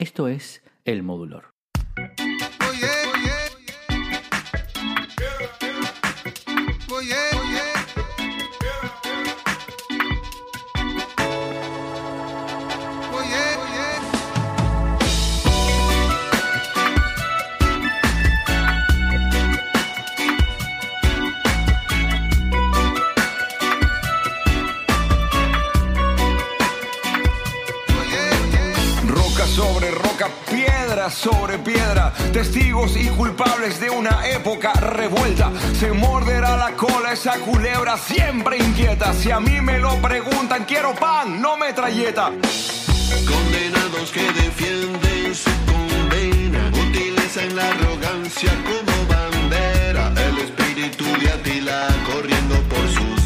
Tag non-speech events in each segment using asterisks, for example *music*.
Esto es El Modulor. Sobre piedra, testigos y culpables de una época revuelta. Se morderá la cola esa culebra siempre inquieta. Si a mí me lo preguntan, quiero pan, no metralleta. Condenados que defienden su condena, utilizan la arrogancia como bandera, el espíritu de Atila corriendo por sus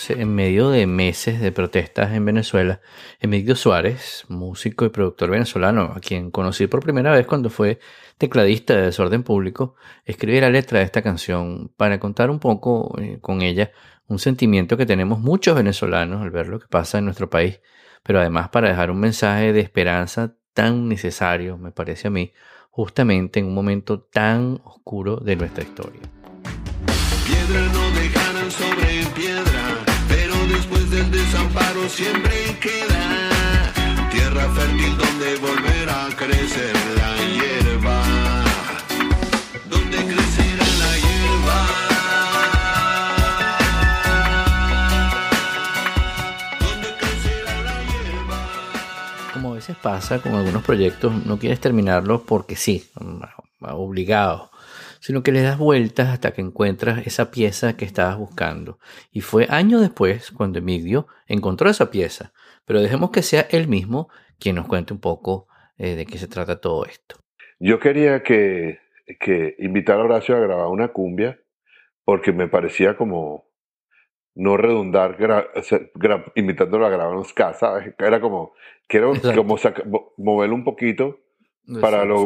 2014, en medio de meses de protestas en Venezuela, Emilio Suárez, músico y productor venezolano, a quien conocí por primera vez cuando fue tecladista de Desorden Público, escribió la letra de esta canción para contar un poco eh, con ella un sentimiento que tenemos muchos venezolanos al ver lo que pasa en nuestro país, pero además para dejar un mensaje de esperanza tan necesario, me parece a mí, justamente en un momento tan oscuro de nuestra historia. Piedra no dejarán sobre piedra, después del desamparo siempre queda tierra fértil donde volver a crecer la hierba. Donde crecerá la hierba. Donde crecerá la hierba. Como a veces pasa con algunos proyectos, no quieres terminarlos porque sí, obligado, sino que le das vueltas hasta que encuentras esa pieza que estabas buscando. Y fue años después cuando Emilio encontró esa pieza, pero dejemos que sea él mismo quien nos cuente un poco eh, de qué se trata todo esto. Yo quería que, que invitar a Horacio a grabar una cumbia porque me parecía como no redundar invitándolo a grabar un ska, ¿sabes? Era como, quiero Exacto. como moverlo un poquito para, lo-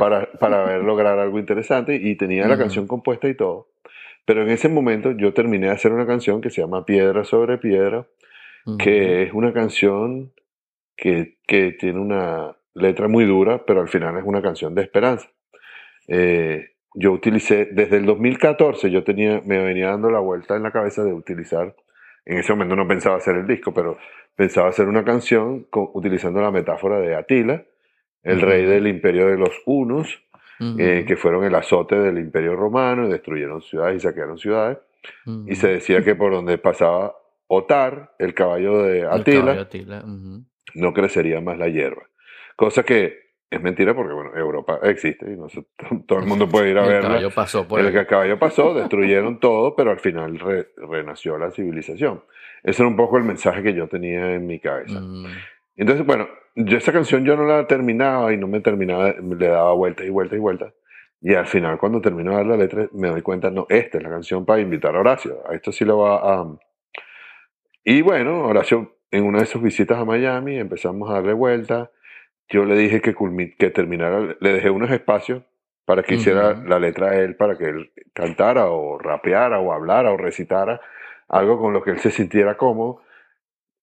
para, para ver lograr algo interesante y tenía la canción compuesta y todo. Pero en ese momento yo terminé de hacer una canción que se llama Piedra sobre Piedra, que es una canción que, que tiene una letra muy dura, pero al final es una canción de esperanza. Eh, yo utilicé, desde el 2014, yo tenía, me venía dando la vuelta en la cabeza de utilizar, en ese momento no pensaba hacer el disco, pero pensaba hacer una canción con- utilizando la metáfora de Atila, el rey del imperio de los hunos, eh, que fueron el azote del imperio romano y destruyeron ciudades y saquearon ciudades. Y se decía que por donde pasaba Otar, el caballo de El Atila, caballo Atila, no crecería más la hierba. Cosa que es mentira porque, bueno, Europa existe y no se- *laughs* todo el mundo puede ir a El verla. caballo pasó por El ahí. caballo pasó, destruyeron todo, pero al final re- renació la civilización. Ese era un poco el mensaje que yo tenía en mi cabeza. Mm, Entonces, bueno, yo esa canción yo no la terminaba y no me terminaba, le daba vueltas y vueltas y vueltas. Y al final, cuando termino de dar la letra, me doy cuenta, no, esta es la canción para invitar a Horacio. A esto sí lo va a... Y bueno, Horacio, en una de sus visitas a Miami, empezamos a darle vueltas. Yo le dije que, que terminara, le dejé unos espacios para que hiciera Ujú. la letra a él, para que él cantara o rapeara o hablara o recitara algo con lo que él se sintiera cómodo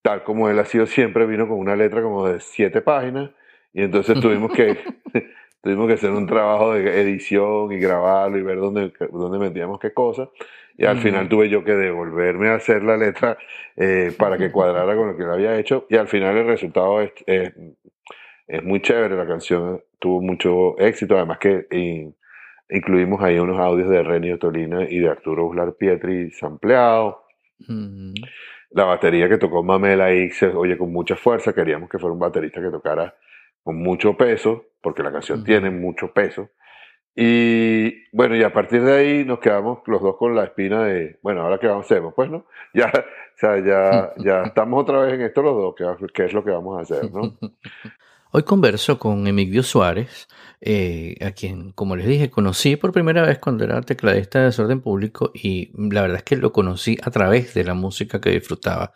tal como él ha sido siempre, vino con una letra como de siete páginas y entonces tuvimos que, *laughs* *laughs* tuvimos que hacer un trabajo de edición y grabarlo y ver dónde, dónde metíamos qué cosas. Y al final tuve yo que devolverme a hacer la letra eh, para que cuadrara con lo que él había hecho y al final el resultado es, es, es muy chévere, la canción tuvo mucho éxito, además que in- incluimos ahí unos audios de Renio Tolina y de Arturo Uslar Pietri sampleados. ujú. La batería que tocó Mamela ahí se oye con mucha fuerza. Queríamos que fuera un baterista que tocara con mucho peso, porque la canción tiene mucho peso. Y bueno, y a partir de ahí nos quedamos los dos con la espina de, bueno, ahora qué vamos a hacer, pues, ¿no? *laughs* Ya, o sea, ya, ya *laughs* estamos otra vez en esto los dos, ¿qué, qué es lo que vamos a hacer, ¿no? *laughs* Hoy converso con Emilio Suárez, eh, a quien, como les dije, conocí por primera vez cuando era tecladista de desorden público y la verdad es que lo conocí a través de la música que disfrutaba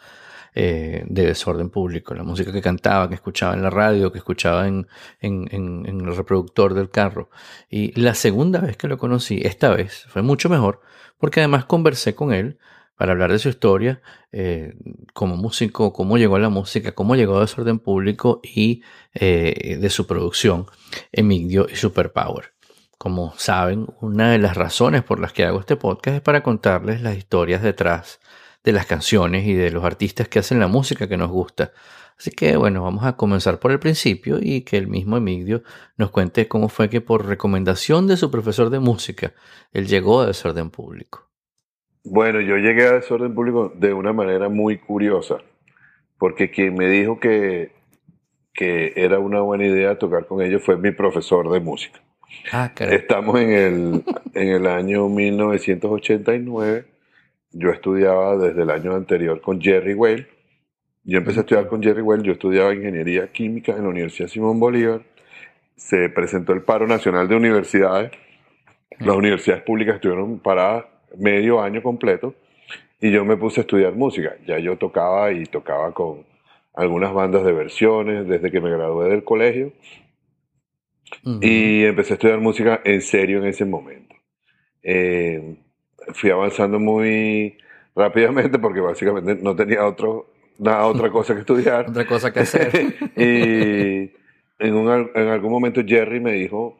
eh, de desorden público, la música que cantaba, que escuchaba en la radio, que escuchaba en el reproductor del carro. Y la segunda vez que lo conocí, esta vez, fue mucho mejor porque además conversé con él para hablar de su historia eh, como músico, cómo llegó a la música, cómo llegó a Desorden Público y eh, de su producción, Emigdio y Superpower. Como saben, una de las razones por las que hago este podcast es para contarles las historias detrás de las canciones y de los artistas que hacen la música que nos gusta. Así que bueno, vamos a comenzar por el principio y que el mismo Emigdio nos cuente cómo fue que por recomendación de su profesor de música, él llegó a Desorden Público. Bueno, yo llegué a Desorden Público de una manera muy curiosa, porque quien me dijo que, que era una buena idea tocar con ellos fue mi profesor de música. Ah. Estamos en el, en el año 1989. Yo estudiaba desde el año anterior con Jerry Well. Yo empecé a estudiar con Jerry Well. Yo estudiaba ingeniería química en la Universidad Simón Bolívar. Se presentó el paro nacional de universidades. Las universidades públicas estuvieron paradas medio año completo y yo me puse a estudiar música. Ya yo tocaba y tocaba con algunas bandas de versiones desde que me gradué del colegio Ujú. y empecé a estudiar música en serio en ese momento. Eh, fui avanzando muy rápidamente porque básicamente no tenía otro, nada, otra *laughs* cosa que estudiar. Otra cosa que hacer. *laughs* y en, un en algún momento Jerry me dijo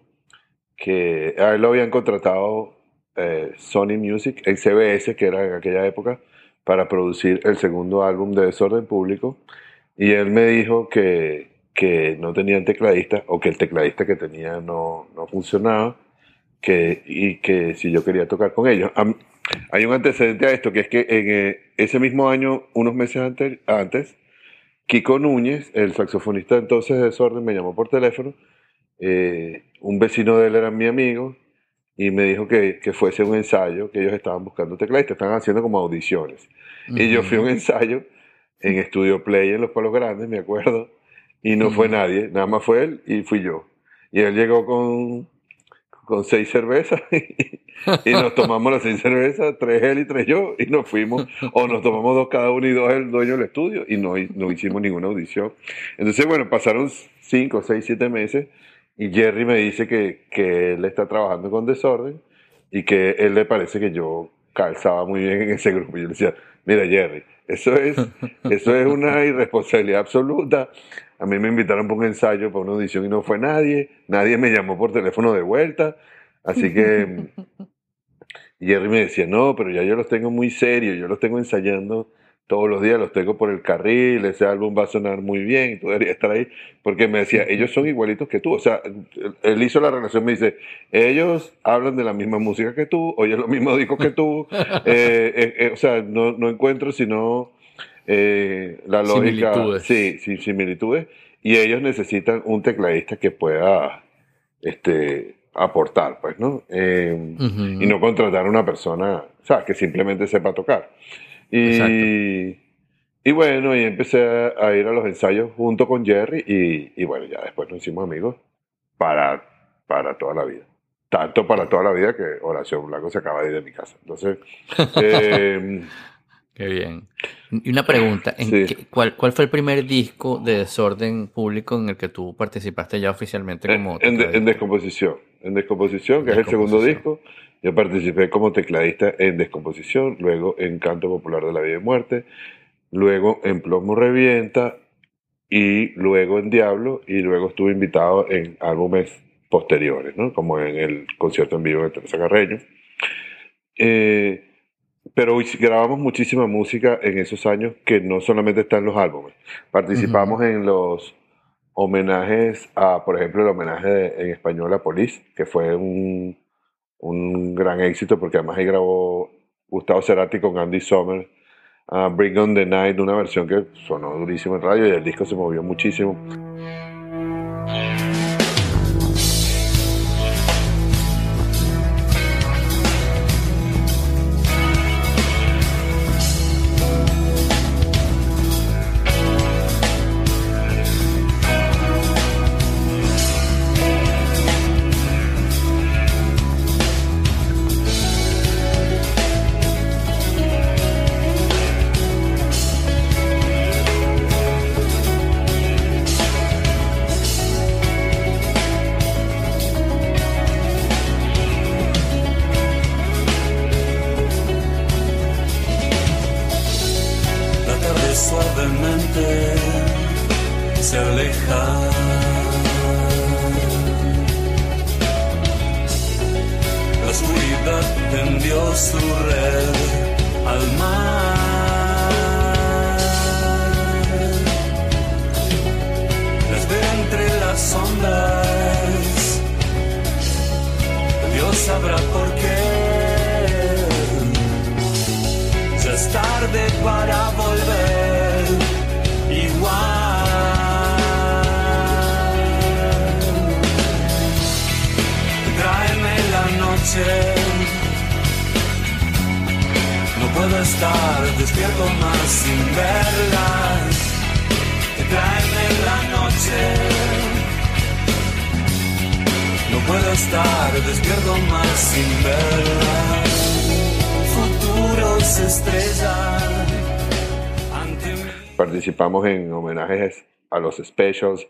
que a él lo habían contratado eh, Sony Music, en CBS, que era en aquella época, para producir el segundo álbum de Desorden Público. Y él me dijo que, que no tenían tecladista o que el tecladista que tenía no, no funcionaba que, y que si yo quería tocar con ellos. Hay un antecedente a esto, que es que en eh, ese mismo año, unos meses antes, antes, Kiko Núñez, el saxofonista entonces de Desorden, me llamó por teléfono. eh, un vecino de él era mi amigo y me dijo que, que fuese un ensayo, que ellos estaban buscando tecladistas, estaban haciendo como audiciones. Y yo fui a un ensayo en Estudio Play en Los Palos Grandes, me acuerdo, y no fue Ujú. nadie, nada más fue él y fui yo. Y él llegó con, con seis cervezas *laughs* y nos tomamos las seis cervezas, tres él y tres yo, y nos fuimos, o nos tomamos dos cada uno y dos el dueño del estudio, y no, no hicimos ninguna audición. Entonces, bueno, pasaron cinco, seis, siete meses, y Jerry me dice que, que él está trabajando con desorden y que él le parece que yo calzaba muy bien en ese grupo. Y yo le decía, mira Jerry, eso es, *laughs* eso es una irresponsabilidad absoluta. A mí me invitaron para un ensayo, para una audición y no fue nadie. Nadie me llamó por teléfono de vuelta. Así que *laughs* Jerry me decía, no, pero ya yo los tengo muy serios, yo los tengo ensayando todos los días, los tengo por el carril, ese álbum va a sonar muy bien, y tú deberías estar ahí, porque me decía, ellos son igualitos que tú, o sea, él- hizo la relación, me dice, ellos hablan de la misma música que tú, oyen los mismos discos que tú, *laughs* eh, eh, eh, o sea, no, no encuentro sino eh, la lógica, Similitudes. sí, sí, similitudes, y ellos necesitan un tecladista que pueda este, aportar, pues, ¿no? Eh, Ujú. y no contratar a una persona, o sea, que simplemente sepa tocar. Y, y bueno, y empecé a, ir a los ensayos junto con Jerry y, y bueno, ya después nos hicimos amigos para, para toda la vida. Tanto para toda la vida que Oración Blanco se acaba de ir de mi casa. Entonces, *laughs* eh, Qué bien. Y una pregunta, ¿en Sí. qué- cuál, ¿cuál fue el primer disco de desorden público en el que tú participaste ya oficialmente como en, en? Descomposición. En Descomposición, que es el segundo disco. Yo participé como tecladista en Descomposición, luego en Canto Popular de la Vida y Muerte, luego en Plomo Revienta y luego en Diablo y luego estuve invitado en álbumes posteriores, ¿no? como en el concierto en vivo de Teresa Carreño. Eh, pero grabamos muchísima música en esos años que no solamente está en los álbumes. Participamos en los homenajes a, por ejemplo, el homenaje de- en español a Police, que fue un, un gran éxito porque además ahí grabó Gustavo Cerati con Andy Sommer, a Bring on the Night, una versión que sonó durísimo en radio y el disco se movió muchísimo. Participamos en homenajes a los specials.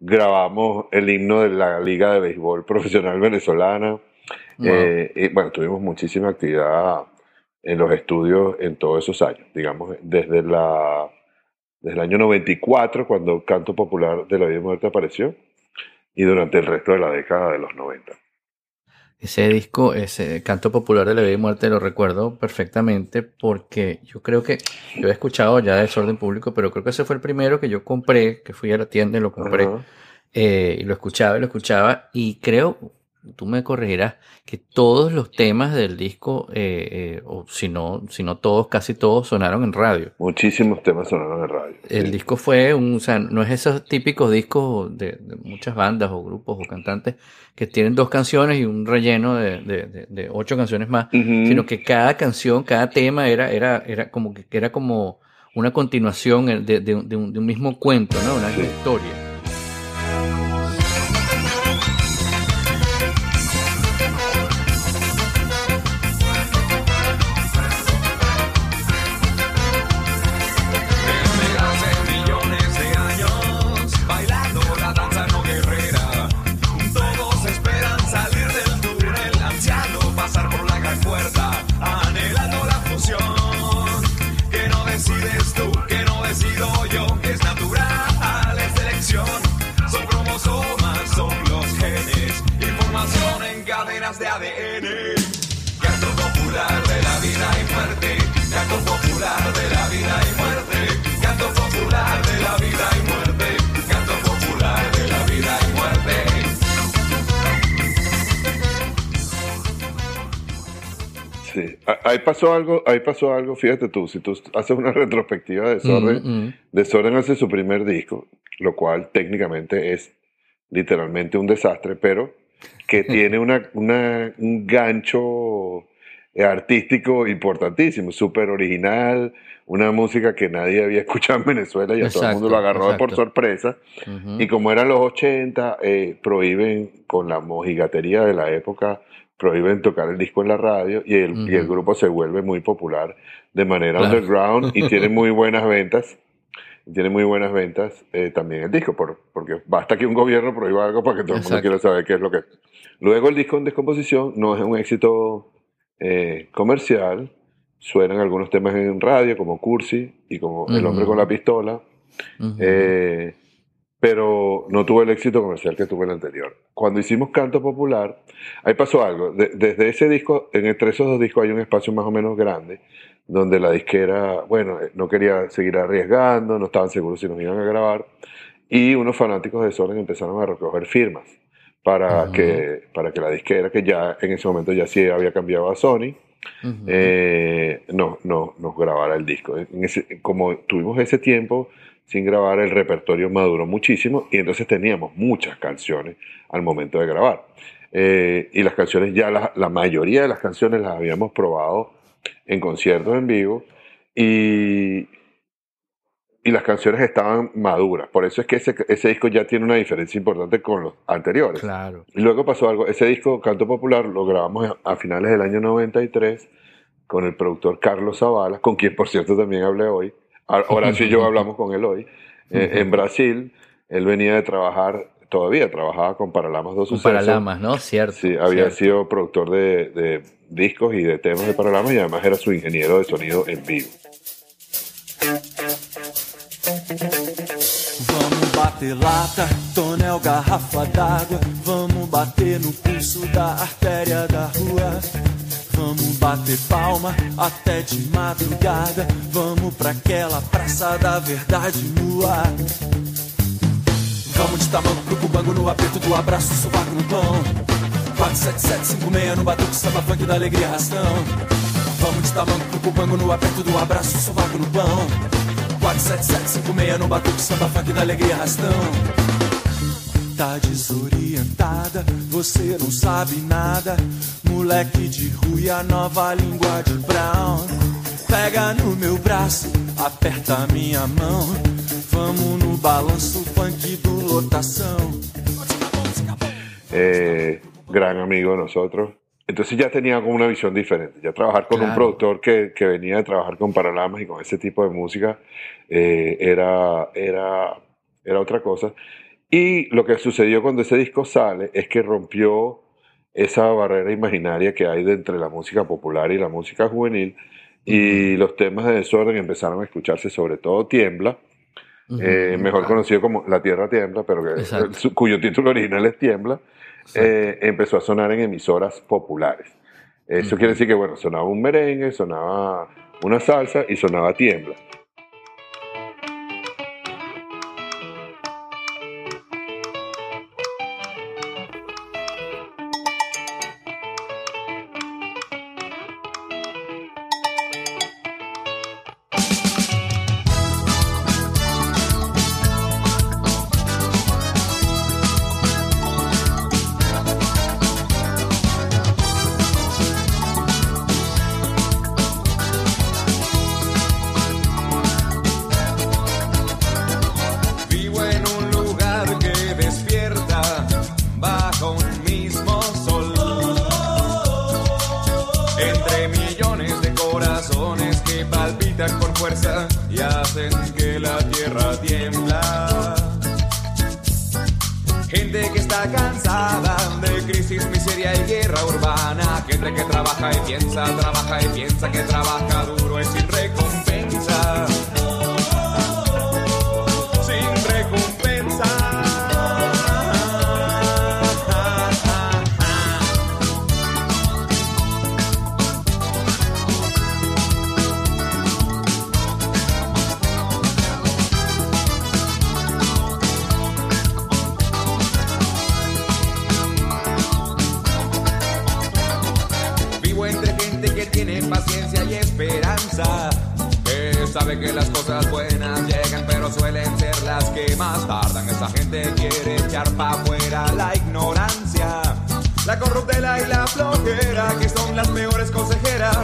Grabamos el himno de la Liga de Béisbol *laughs* Profesional Venezolana. Eh, y, bueno, tuvimos muchísima actividad en los estudios en todos esos años. Digamos, desde, la, desde el año 94, cuando Canto Popular de la Vida y Muerte apareció, y durante el resto de la década de los 90. Ese disco, ese canto popular de la vida y muerte, lo recuerdo perfectamente porque yo creo que yo he escuchado ya Desorden Público, pero creo que ese fue el primero que yo compré, que fui a la tienda y lo compré. Eh, y lo escuchaba y lo escuchaba y creo, tú me corregirás, que todos los temas del disco, eh, eh, o si no, si no todos, casi todos sonaron en radio. Muchísimos temas sonaron en radio. El sí. disco fue un, o sea, no es esos típicos discos de, de muchas bandas o grupos o cantantes que tienen dos canciones y un relleno de, de- de- de ocho canciones más, sino que cada canción, cada tema era, era, era como que era como una continuación de, de un, de un- de un mismo cuento, ¿no? Una Sí. historia. Sí. Ah, Ahí pasó algo, ahí pasó algo, fíjate tú, si tú haces una *laughs* retrospectiva de Desorden, Mm, mm. Desorden hace su primer disco, lo cual técnicamente es literalmente un desastre, pero que *laughs* tiene una, una- un gancho artístico importantísimo, súper original, una música que nadie había *laughs* escuchado en Venezuela y a todo el mundo lo agarró por sorpresa. Y como eran los 80, eh, prohíben, con la mojigatería de la época, prohíben tocar el disco en la radio y el, y el grupo se vuelve muy popular de manera Claro. underground y tiene *laughs* muy buenas ventas. Tiene muy buenas ventas eh, también el disco, por- porque basta que un gobierno prohíba algo para que todo el mundo quiera saber qué es lo que es. Luego el disco en descomposición no es un éxito eh, comercial, suenan algunos temas en radio como Cursi y como El hombre con la pistola, eh, pero no tuvo el éxito comercial que tuvo el anterior. Cuando hicimos Canto Popular, ahí pasó algo. De- desde ese disco, en entre esos dos discos hay un espacio más o menos grande, donde la disquera, bueno, eh, no quería seguir arriesgando, no estaban seguros si nos iban a grabar, y unos fanáticos de Soren empezaron a recoger firmas para, que, para que la disquera, que ya en ese momento ya sí había cambiado a Sony, eh, no, no, nos grabara el disco. En ese- como tuvimos ese tiempo sin grabar, el repertorio maduró muchísimo y entonces teníamos muchas canciones al momento de grabar. Eh, y las canciones, ya la, la mayoría de las canciones las habíamos probado en conciertos en vivo y, y las canciones estaban maduras. Por eso es que ese, ese disco ya tiene una diferencia importante con los anteriores. Claro. Y luego pasó algo, ese disco Canto Popular lo grabamos a finales del año 93 con el productor Carlos Zavala, con quien por cierto también hablé hoy. A- Horacio y yo hablamos con él hoy. eh, en Brasil, él venía de trabajar, todavía trabajaba con Paralamas dos Un Sucesos. Paralamas, ¿no? Cierto. Sí, había cierto. sido productor de, de discos y de temas de Paralamas y además era su ingeniero de sonido en vivo. bater lata, tonel, garrafa d'água. Vamos bater no pulso da artéria da rua. Vamos bater palma até de madrugada. Vamos pra aquela praça da verdade nua. Vamos de tamanco pro cubango no aperto do abraço, sovaco no pão. 47756 no batuque, samba funk da alegria rastão. Vamos de tamanco pro cubango no aperto do abraço, sovaco no pão. 47756 no batuque, samba funk da alegria rastão. Tá desorientada, você não sabe nada. Moleque de rua, a nova língua de Brown. Pega no meu braço, aperta minha mão. Vamos no balanço funk do lotação. eh, gran amigo de nosotros. Entonces ya tenía como una visión diferente. Ya trabajar con un Claro. productor que, que venía de trabajar con Paralamas y con ese tipo de música eh, era, era, era otra cosa. Y lo que sucedió cuando ese disco sale es que rompió esa barrera imaginaria que hay de entre la música popular y la música juvenil. Y los temas de desorden empezaron a escucharse, sobre todo Tiembla, Ujú. eh, mejor conocido como La Tierra Tiembla, pero que, *laughs* cuyo título original es Tiembla, eh, empezó a sonar en emisoras populares. Eso quiere decir que, bueno, sonaba un merengue, sonaba una salsa y sonaba Tiembla. Tiene paciencia y esperanza. Que sabe que las cosas buenas llegan, pero suelen ser las que más tardan. Esa gente quiere echar pa' afuera la ignorancia, la corruptela y la flojera, que son las mejores consejeras.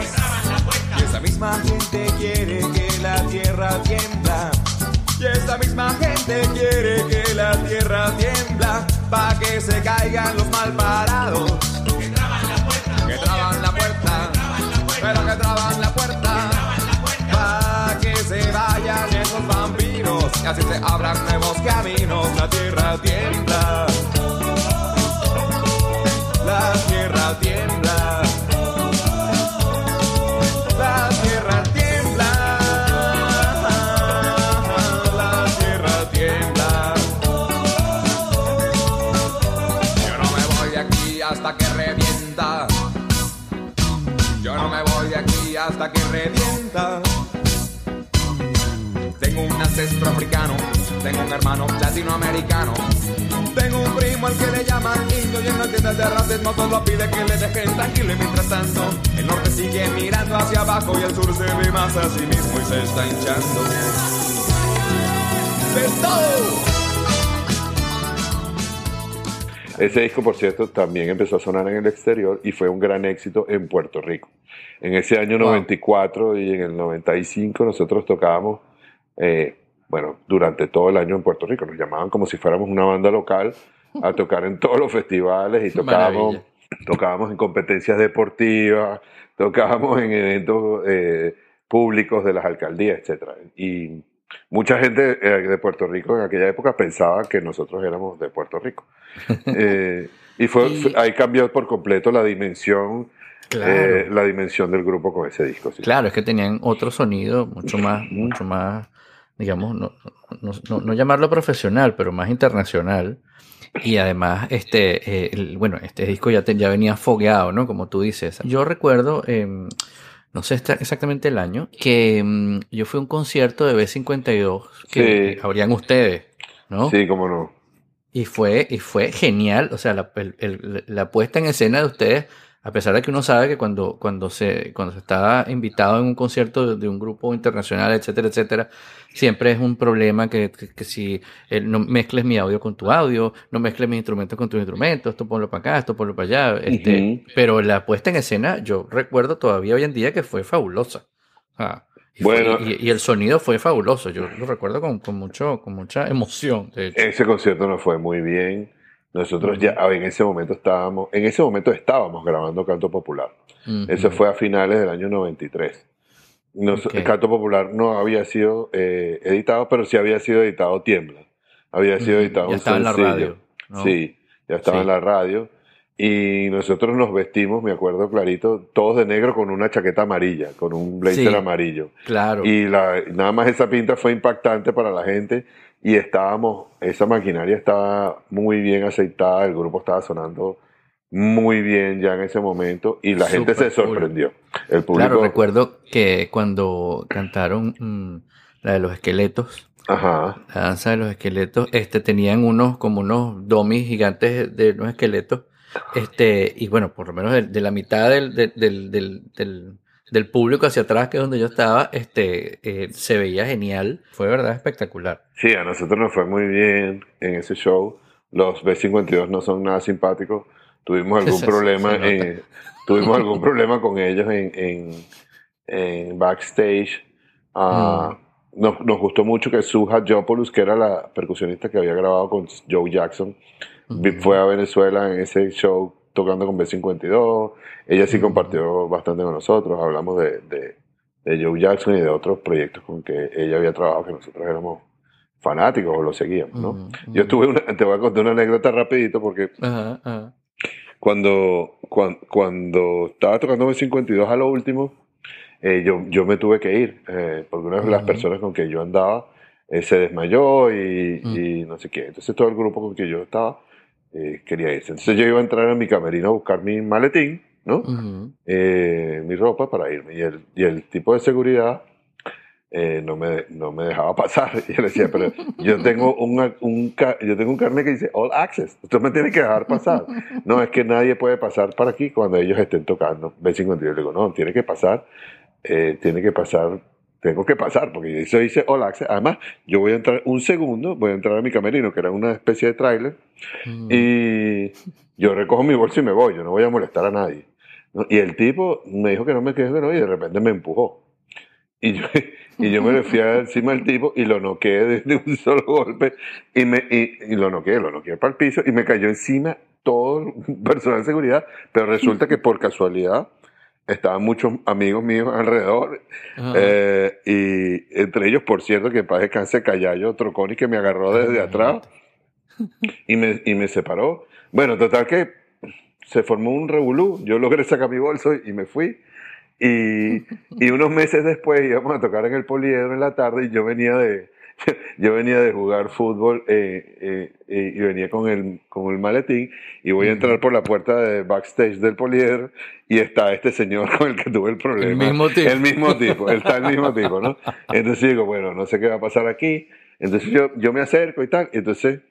Y esa misma gente quiere que la tierra tiembla. Y esa misma gente quiere que la tierra tiembla, pa' que se caigan los mal y así se abran nuevos caminos. La tierra tiembla, la tierra tiembla, la tierra tiembla, la tierra tiembla. Yo no me voy de aquí hasta que revienta. Yo no me voy de aquí hasta que revienta. Tengo un ancestro africano, tengo un hermano latinoamericano. Tengo un primo al que le llaman indio y él no entiende de racismo, solo pide que le dejen tranquilo y mientras tanto el norte sigue mirando hacia abajo y el sur se ve más a sí mismo y se está hinchando. ¡Es todo! Ese disco, por cierto, también empezó a sonar en el exterior y fue un gran éxito en Puerto Rico. En ese año Wow. 94 y en el 95 nosotros tocábamos, eh, bueno, durante todo el año en Puerto Rico. Nos llamaban como si fuéramos una banda local a tocar en todos los festivales y tocábamos, Maravilla. tocábamos en competencias deportivas, tocábamos en eventos eh, públicos de las alcaldías, etcétera. Y mucha gente eh, de Puerto Rico en aquella época pensaba que nosotros éramos de Puerto Rico. *laughs* Eh, y fue, fue- ahí cambió por completo la dimensión, Claro. eh, la dimensión del grupo con ese disco. sí. Claro, es que tenían otro sonido mucho más, *clears throat* mucho más digamos, no, no, no, no llamarlo profesional, pero más internacional. Y además, este, eh, el- bueno, este disco ya, te- ya venía fogueado, ¿no? Como tú dices. Yo recuerdo, em, no sé exactamente el año, que em, yo fui a un concierto de B52 que Sí. habrían ustedes, ¿no? Sí, cómo no. Y fue, y fue genial, o sea, la, el- el- la puesta en escena de ustedes, a pesar de que uno sabe que cuando, cuando, se, cuando se está invitado en un concierto de, de un grupo internacional, etcétera, etcétera, siempre es un problema que, que, que si eh, no mezcles mi audio con tu audio, no mezcles mis instrumentos con tus instrumentos, esto ponlo para acá, esto ponlo para allá. Este. Pero la puesta en escena, yo recuerdo todavía hoy en día que fue fabulosa. Ah, y, fue- Bueno. y, y el sonido fue fabuloso, yo lo recuerdo con, con, mucho, con mucha emoción, de hecho. Ese concierto nos fue muy bien. Nosotros ya en ese momento estábamos, en ese momento estábamos grabando Canto Popular. Eso Ujú. fue a finales del año 93. Nos- Ok. El Canto Popular no había sido eh, editado, pero sí había sido editado Tiembla. Había sido editado Ya un estaba en la sencillo. radio, ¿no? Sí, ya estaba Sí. en la radio. Y nosotros nos vestimos, me acuerdo clarito, todos de negro con una chaqueta amarilla, con un blazer Sí. amarillo. Claro. Y la, nada más esa pinta fue impactante para la gente y estábamos, esa maquinaria estaba muy bien aceitada, el grupo estaba sonando muy bien ya en ese momento y la gente se cool. sorprendió. El público, Claro, recuerdo que cuando cantaron mm, la de los esqueletos, ajá, la danza de los esqueletos, este, tenían unos, como unos domis gigantes de unos esqueletos, este, y bueno, por lo menos de, de la mitad del, del, del, del, del- público hacia atrás, que es donde yo estaba, este, eh, se veía genial, fue de verdad espectacular. sí, a nosotros nos fue muy bien en ese show. Los B52 no son nada simpáticos. Tuvimos *laughs* algún problema, en- tuvimos algún problema con ellos en, en, en backstage. Ah, nos, nos gustó mucho que Suja Jopoulos, que era la percusionista que había grabado con Joe Jackson, Ujú. fue a Venezuela en ese show tocando con B52. Ella sí compartió bastante con nosotros. Hablamos de, de, de Joe Jackson y de otros proyectos con que ella había trabajado que nosotros éramos fanáticos o lo seguíamos, ¿no? Yo ujú. tuve una, te voy a contar una anécdota rapidito porque cuando, cuando, cuando estaba tocando B52 a lo último, eh, yo, yo me tuve que ir, eh, porque una de las personas con que yo andaba eh, se desmayó y, Mm. y no sé qué. Entonces todo el grupo con que yo estaba eh, quería irse. Entonces yo iba a entrar a mi camerino a buscar mi maletín, ¿no? Ujú. Eh, mi ropa para irme. Y el, y el tipo de seguridad eh, no, me, no me dejaba pasar. *laughs* Y yo le decía, pero yo tengo un, un, yo tengo un carnet que dice All Access. Usted me tiene que dejar pasar. *laughs* No, es que nadie puede pasar para aquí cuando ellos estén tocando. B52. Yo le digo, no, tiene que pasar. eh, tiene que pasar. Tengo que pasar, porque eso dice All Access. Además, yo voy a entrar un segundo, voy a entrar a mi camerino, que era una especie de tráiler, Ujú. y yo recojo mi bolso y me voy, yo no voy a molestar a nadie. ¿no? Y el tipo me dijo que no me quedé bueno y de repente me empujó. Y yo, y yo me le fui encima del tipo y lo noqueé de, de un solo golpe y, me, y, y lo noqueé, lo noqueé para el piso y me cayó encima todo el personal de seguridad, pero resulta *laughs* que por casualidad estaban muchos amigos míos alrededor eh, y entre ellos, por cierto, que en paz descanse Callayo Troconi que me agarró desde atrás y me, y me separó. Bueno, total que se formó un revolú. Yo logré sacar mi bolso y me fui. Y, y unos meses después íbamos a tocar en el Poliedro en la tarde y yo venía de, *laughs* yo venía de jugar fútbol eh, eh, eh, y venía con el, con el maletín y voy a entrar por la puerta de backstage del Poliedro y está este señor *laughs* con el que tuve el problema. mismo tipo. El mismo tipo, está el mismo tipo, ¿no? *laughs* Entonces digo, bueno, no sé qué va a pasar aquí. Entonces yo, yo me acerco y tal. Entonces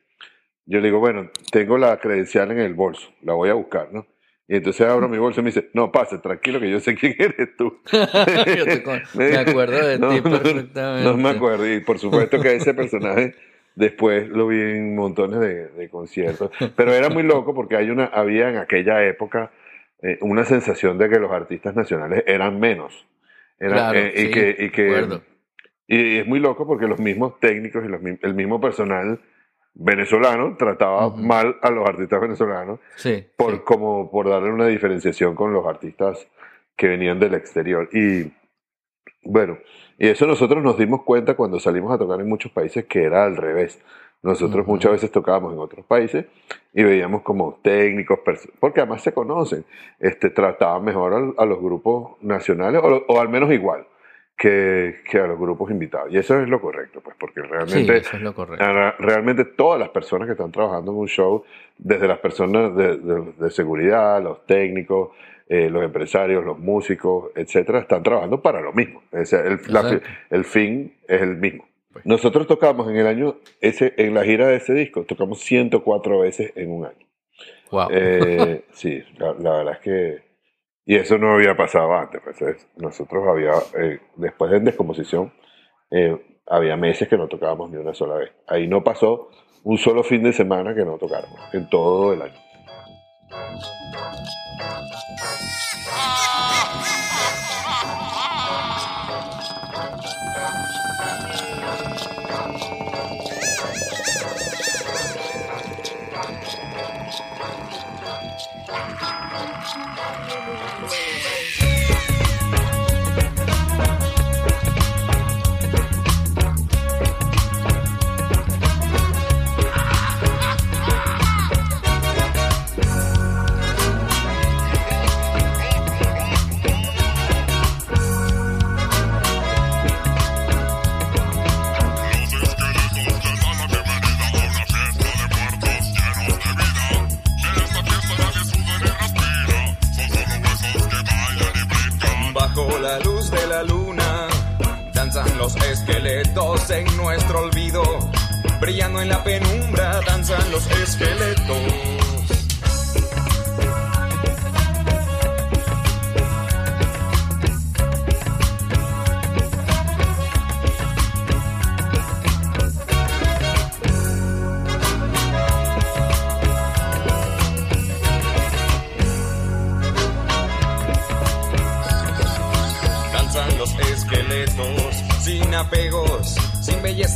yo le digo, bueno, tengo la credencial en el bolso, la voy a buscar, ¿no? Y entonces abro mi bolso y me dice, no, pase, tranquilo, que yo sé quién eres tú. *laughs* Yo te con- *laughs* me acuerdo de ti perfectamente. No me acuerdo. Y por supuesto que ese personaje después lo vi en montones de, de conciertos. Pero era muy loco porque hay una, había en aquella época eh, una sensación de que los artistas nacionales eran menos. Eran, Claro, eh, y sí, que, y que- de acuerdo. y es muy loco porque los mismos técnicos y los el mismo personal venezolano trataba mal a los artistas venezolanos Sí. por, sí. como por darle una diferenciación con los artistas que venían del exterior. Y bueno, y eso nosotros nos dimos cuenta cuando salimos a tocar en muchos países que era al revés. Nosotros muchas veces tocábamos en otros países y veíamos como técnicos, porque además se conocen, este, trataban mejor a, los grupos nacionales o, o al menos igual que, que a los grupos invitados. Y eso es lo correcto, pues, porque Sí, realmente, eso es lo correcto. a- realmente todas las personas que están trabajando en un show, desde las personas de, de- de seguridad, los técnicos, eh, los empresarios, los músicos, etcétera, están trabajando para lo mismo. O sea, el, la- Exacto. el fin es el mismo. Pues. Nosotros tocamos en el año, ese, en la gira de ese disco, tocamos 104 veces en un año. Wow. Eh, *laughs* sí, la, la verdad es que. Y eso no había pasado antes. Pues, es- nosotros había, eh, después de descomposición, eh, había meses que no tocábamos ni una sola vez. Ahí no pasó un solo fin de semana que no tocáramos, en todo el año. Esqueletos en nuestro olvido. Brillando en la penumbra danzan los esqueletos.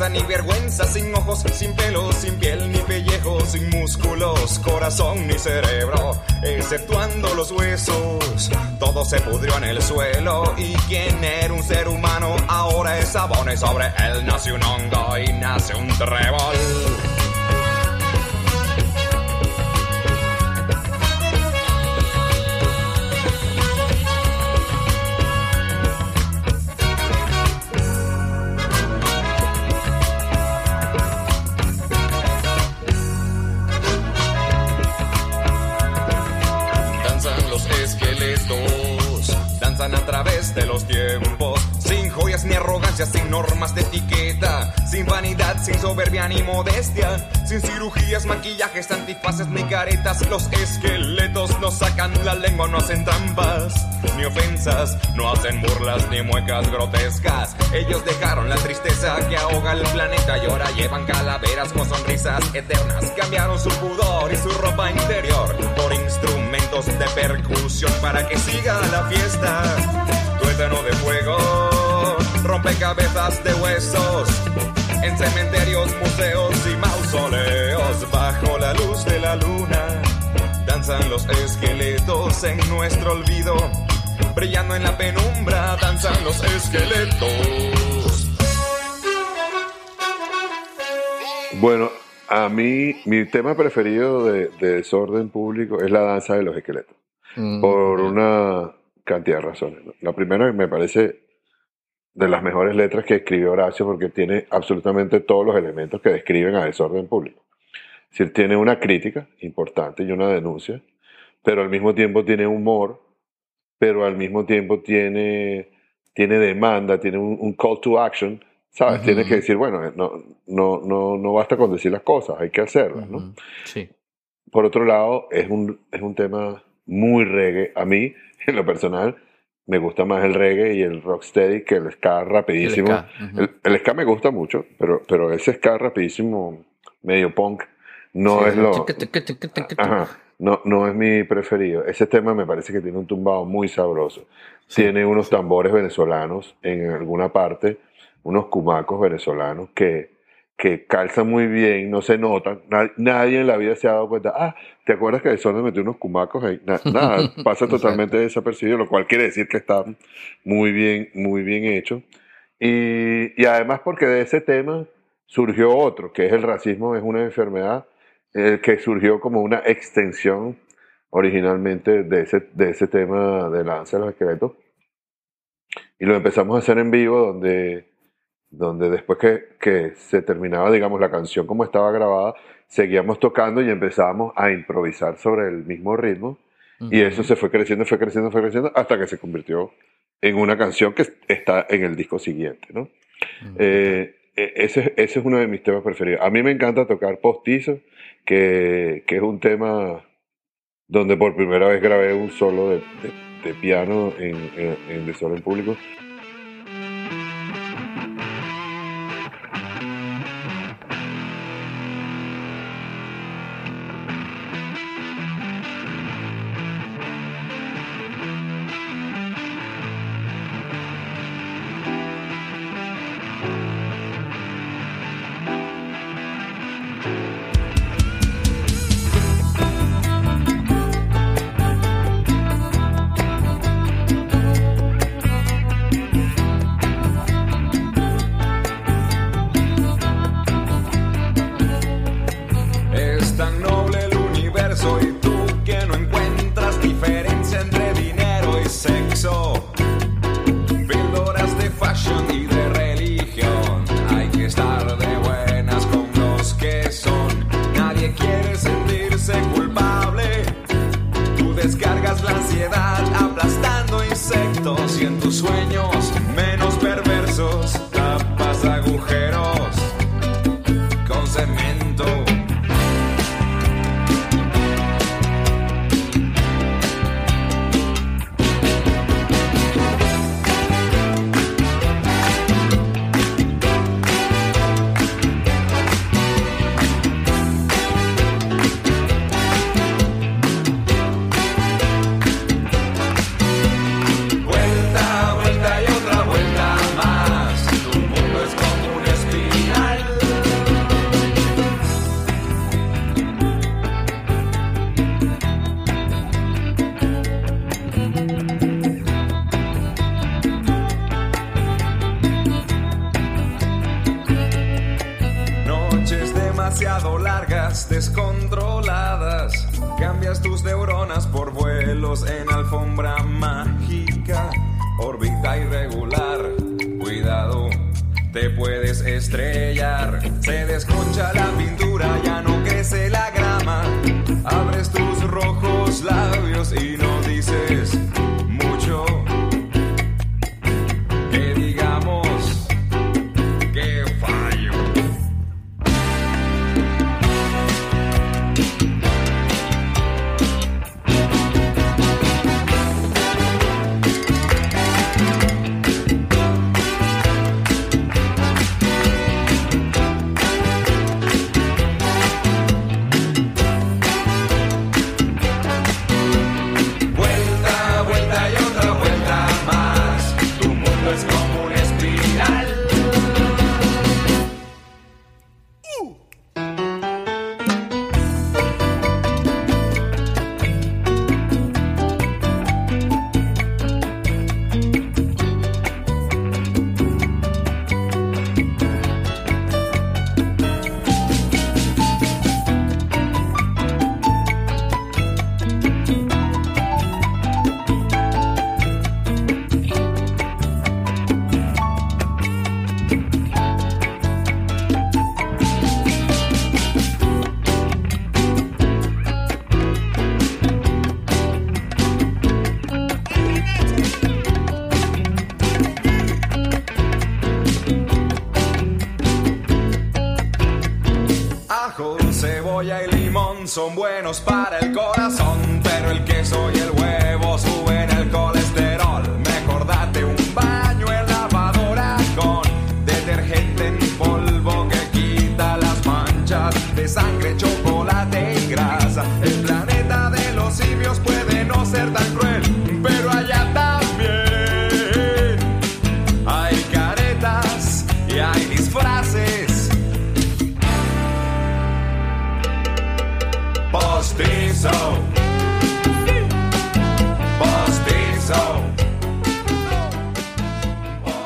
Ni vergüenza, sin ojos, sin pelos, sin piel ni pellejo, sin músculos, corazón ni cerebro, exceptuando los huesos. Todo se pudrió en el suelo y quien era un ser humano ahora es abón y sobre él nace un hongo y nace un trébol. Sin normas de etiqueta, sin vanidad, sin soberbia ni modestia, sin cirugías, maquillajes, antifaces ni caretas. Los esqueletos no sacan la lengua, no hacen trampas ni ofensas, no hacen burlas ni muecas grotescas. Ellos dejaron la tristeza que ahoga el planeta y ahora llevan calaveras con sonrisas eternas. Cambiaron su pudor y su ropa interior por instrumentos de percusión para que siga la fiesta. Tuétano de fuego, rompecabezas de huesos. En cementerios, museos y mausoleos, bajo la luz de la luna, danzan los esqueletos en nuestro olvido. Brillando en la penumbra, danzan los esqueletos. Bueno, a mí, mi tema preferido de, de desorden público es la danza de los esqueletos. Mm, por una cantidad de razones. La primera me parece de las mejores letras que escribió Horacio porque tiene absolutamente todos los elementos que describen a desorden público. Es decir, tiene una crítica importante y una denuncia, pero al mismo tiempo tiene humor, pero al mismo tiempo tiene, tiene demanda, tiene un, un call to action, ¿sabes? Ujú. Tiene que decir, bueno, no, no, no, no basta con decir las cosas, hay que hacerlas, ¿no? ujú, Sí. Por otro lado, es un, es un tema muy reggae. A mí, en lo personal, me gusta más el reggae y el rocksteady que el ska rapidísimo. El ska, ujú. El, el ska me gusta mucho, pero, pero ese ska rapidísimo, medio punk, no Sí, es lo... Ajá, no, no es mi preferido. Ese tema me parece que tiene un tumbado muy sabroso. tiene unos tambores venezolanos en alguna parte, unos cumacos venezolanos que, que calzan muy bien, no se notan. Na- nadie en la vida se ha dado cuenta. Ah, ¿te acuerdas que Desorden metió unos cumacos ahí? Na- *laughs* nada, pasa totalmente desapercibido, lo cual quiere decir que está muy bien, muy bien hecho. Y, y además porque de ese tema surgió otro, que es el racismo es una enfermedad, eh, que surgió como una extensión originalmente de ese, de ese tema de la danza de los esqueletos. y lo empezamos a hacer en vivo, donde, donde después que, que se terminaba, digamos, la canción como estaba grabada, seguíamos tocando y empezábamos a improvisar sobre el mismo ritmo. Y eso se fue creciendo, fue creciendo, fue creciendo, hasta que se convirtió en una canción que está en el disco siguiente, ¿no? Eh, e- ese, ese es uno de mis temas preferidos. A mí me encanta tocar postizo, que, que es un tema donde por primera vez grabé un solo de, de- de piano en, en, en De Solo en Público. Cebolla y limón son buenos para el corazón, pero el queso y el huevo suben el colesterol.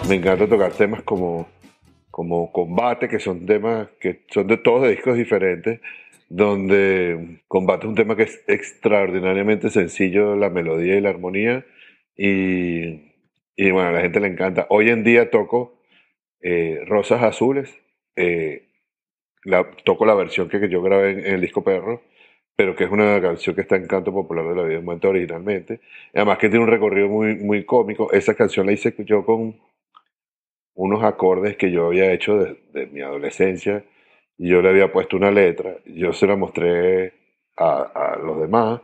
Me encanta tocar temas como, como Combate, que son temas que son de todos de discos diferentes, donde Combate es un tema que es extraordinariamente sencillo, la melodía y la armonía, y, Y bueno, a la gente le encanta. Hoy en día toco eh, Rosas Azules. eh, la, toco la versión que, que yo grabé en, en el disco Perro, pero que es una canción que está en Canto Popular de la Vida en Muerte originalmente. Además que tiene un recorrido muy, muy cómico. Esa canción la hice yo con unos acordes que yo había hecho de, de mi adolescencia y yo le había puesto una letra. Yo se la mostré a, a los demás.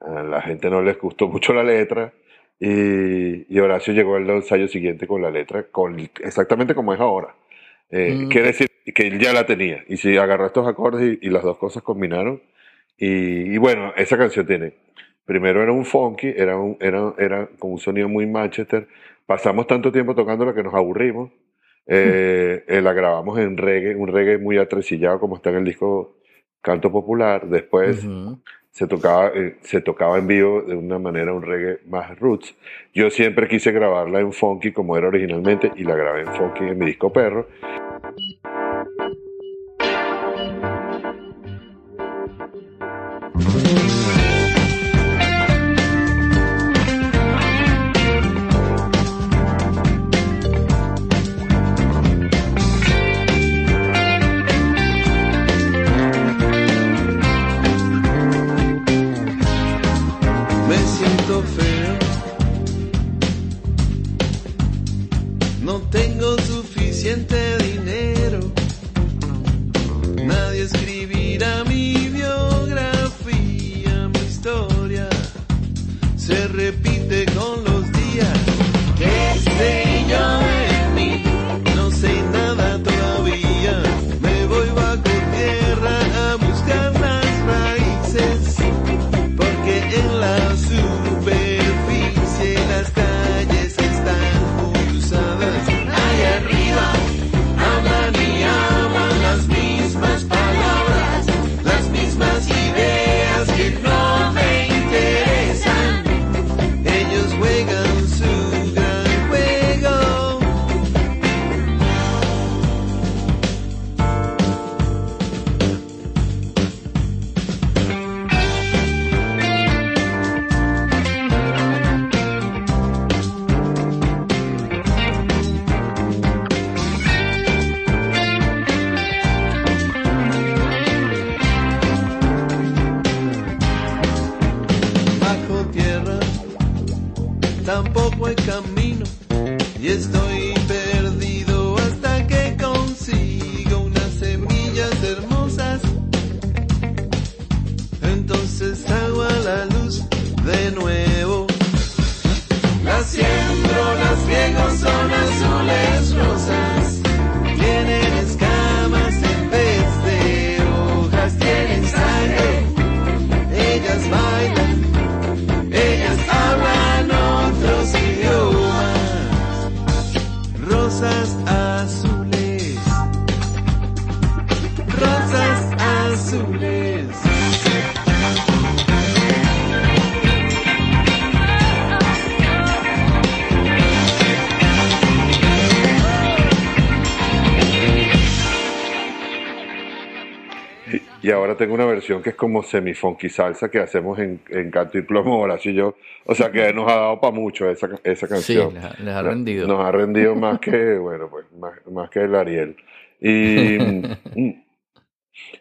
A la gente no les gustó *laughs* mucho la letra. Y, y Horacio llegó al ensayo siguiente con la letra, con, exactamente como es ahora. Eh, Mm. Quiere decir que él ya la tenía. Y si agarró estos acordes y, y las dos cosas combinaron. Y, y bueno, esa canción tiene. Primero era un funky, era, un, era, era con un sonido muy Manchester. Pasamos tanto tiempo tocándola que nos aburrimos. Eh, *laughs* eh, la grabamos en reggae, un reggae muy atresillado como está en el disco Canto Popular. Después se tocaba, eh, se tocaba en vivo de una manera un reggae más roots. Yo siempre quise grabarla en funky como era originalmente y la grabé en funky en mi disco Perro. Me siento feo. No tengo suficiente dinero. Versión que es como semi-funky salsa que hacemos en, en Canto y Plomo, Horacio y yo. O sea que nos ha dado para mucho esa, esa Sí, canción. les, ha- les ha rendido. Nos ha rendido más que, *laughs* bueno, pues más, más que el Ariel. Y mm,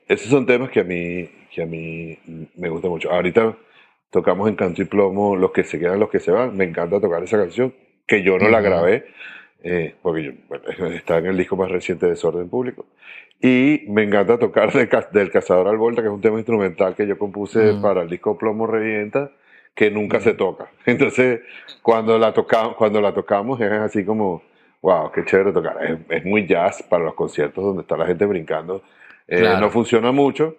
esos son temas que a mí, que a mí me gustan mucho. Ahorita tocamos en Canto y Plomo Los que se quedan, los que se van. Me encanta tocar esa canción, que yo no la Ujú. grabé, eh, porque yo, bueno, *laughs* está en el disco más reciente de Desorden Público. Y me encanta tocar de del Cazador al Volta, que es un tema instrumental que yo compuse Mm. para el disco Plomo Revienta, que nunca se toca. *laughs* Entonces, cuando la, toca, cuando la tocamos es así como, wow, qué chévere tocar. Es, es muy jazz para los conciertos donde está la gente brincando. Eh, Claro. No funciona mucho,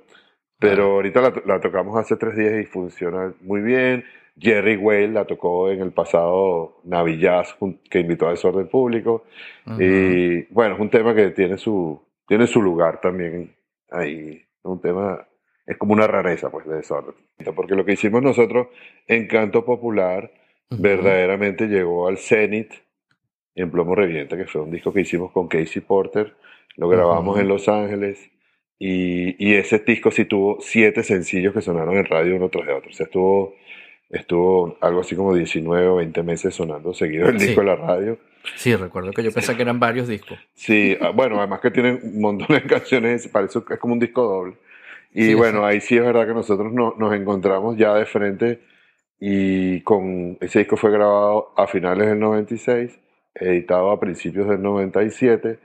pero Claro. ahorita la, la tocamos hace tres días y funciona muy bien. Jerry Whale la tocó en el pasado Navi Jazz, que invitó a Desorden Público. Ujú. Y bueno, es un tema que tiene su, tiene su lugar también ahí. Es un tema, es como una rareza, pues, de desorden. Porque lo que hicimos nosotros en canto popular verdaderamente llegó al cenit en Plomo Revienta, que fue un disco que hicimos con Casey Porter. Lo grabamos en Los Ángeles. Y, y ese disco sí tuvo siete sencillos que sonaron en radio uno tras de otro. O sea, estuvo estuvo algo así como 19 o 20 meses sonando seguido el Sí. disco en la radio. Sí, recuerdo que yo pensé que eran varios discos. Sí, ah, bueno, además que tienen un montón de *laughs* canciones, parece que es como un disco doble. Y Sí, bueno, sí. ahí sí es verdad que nosotros no- nos encontramos ya de frente y con ese disco fue grabado a finales del 96, editado a principios del 97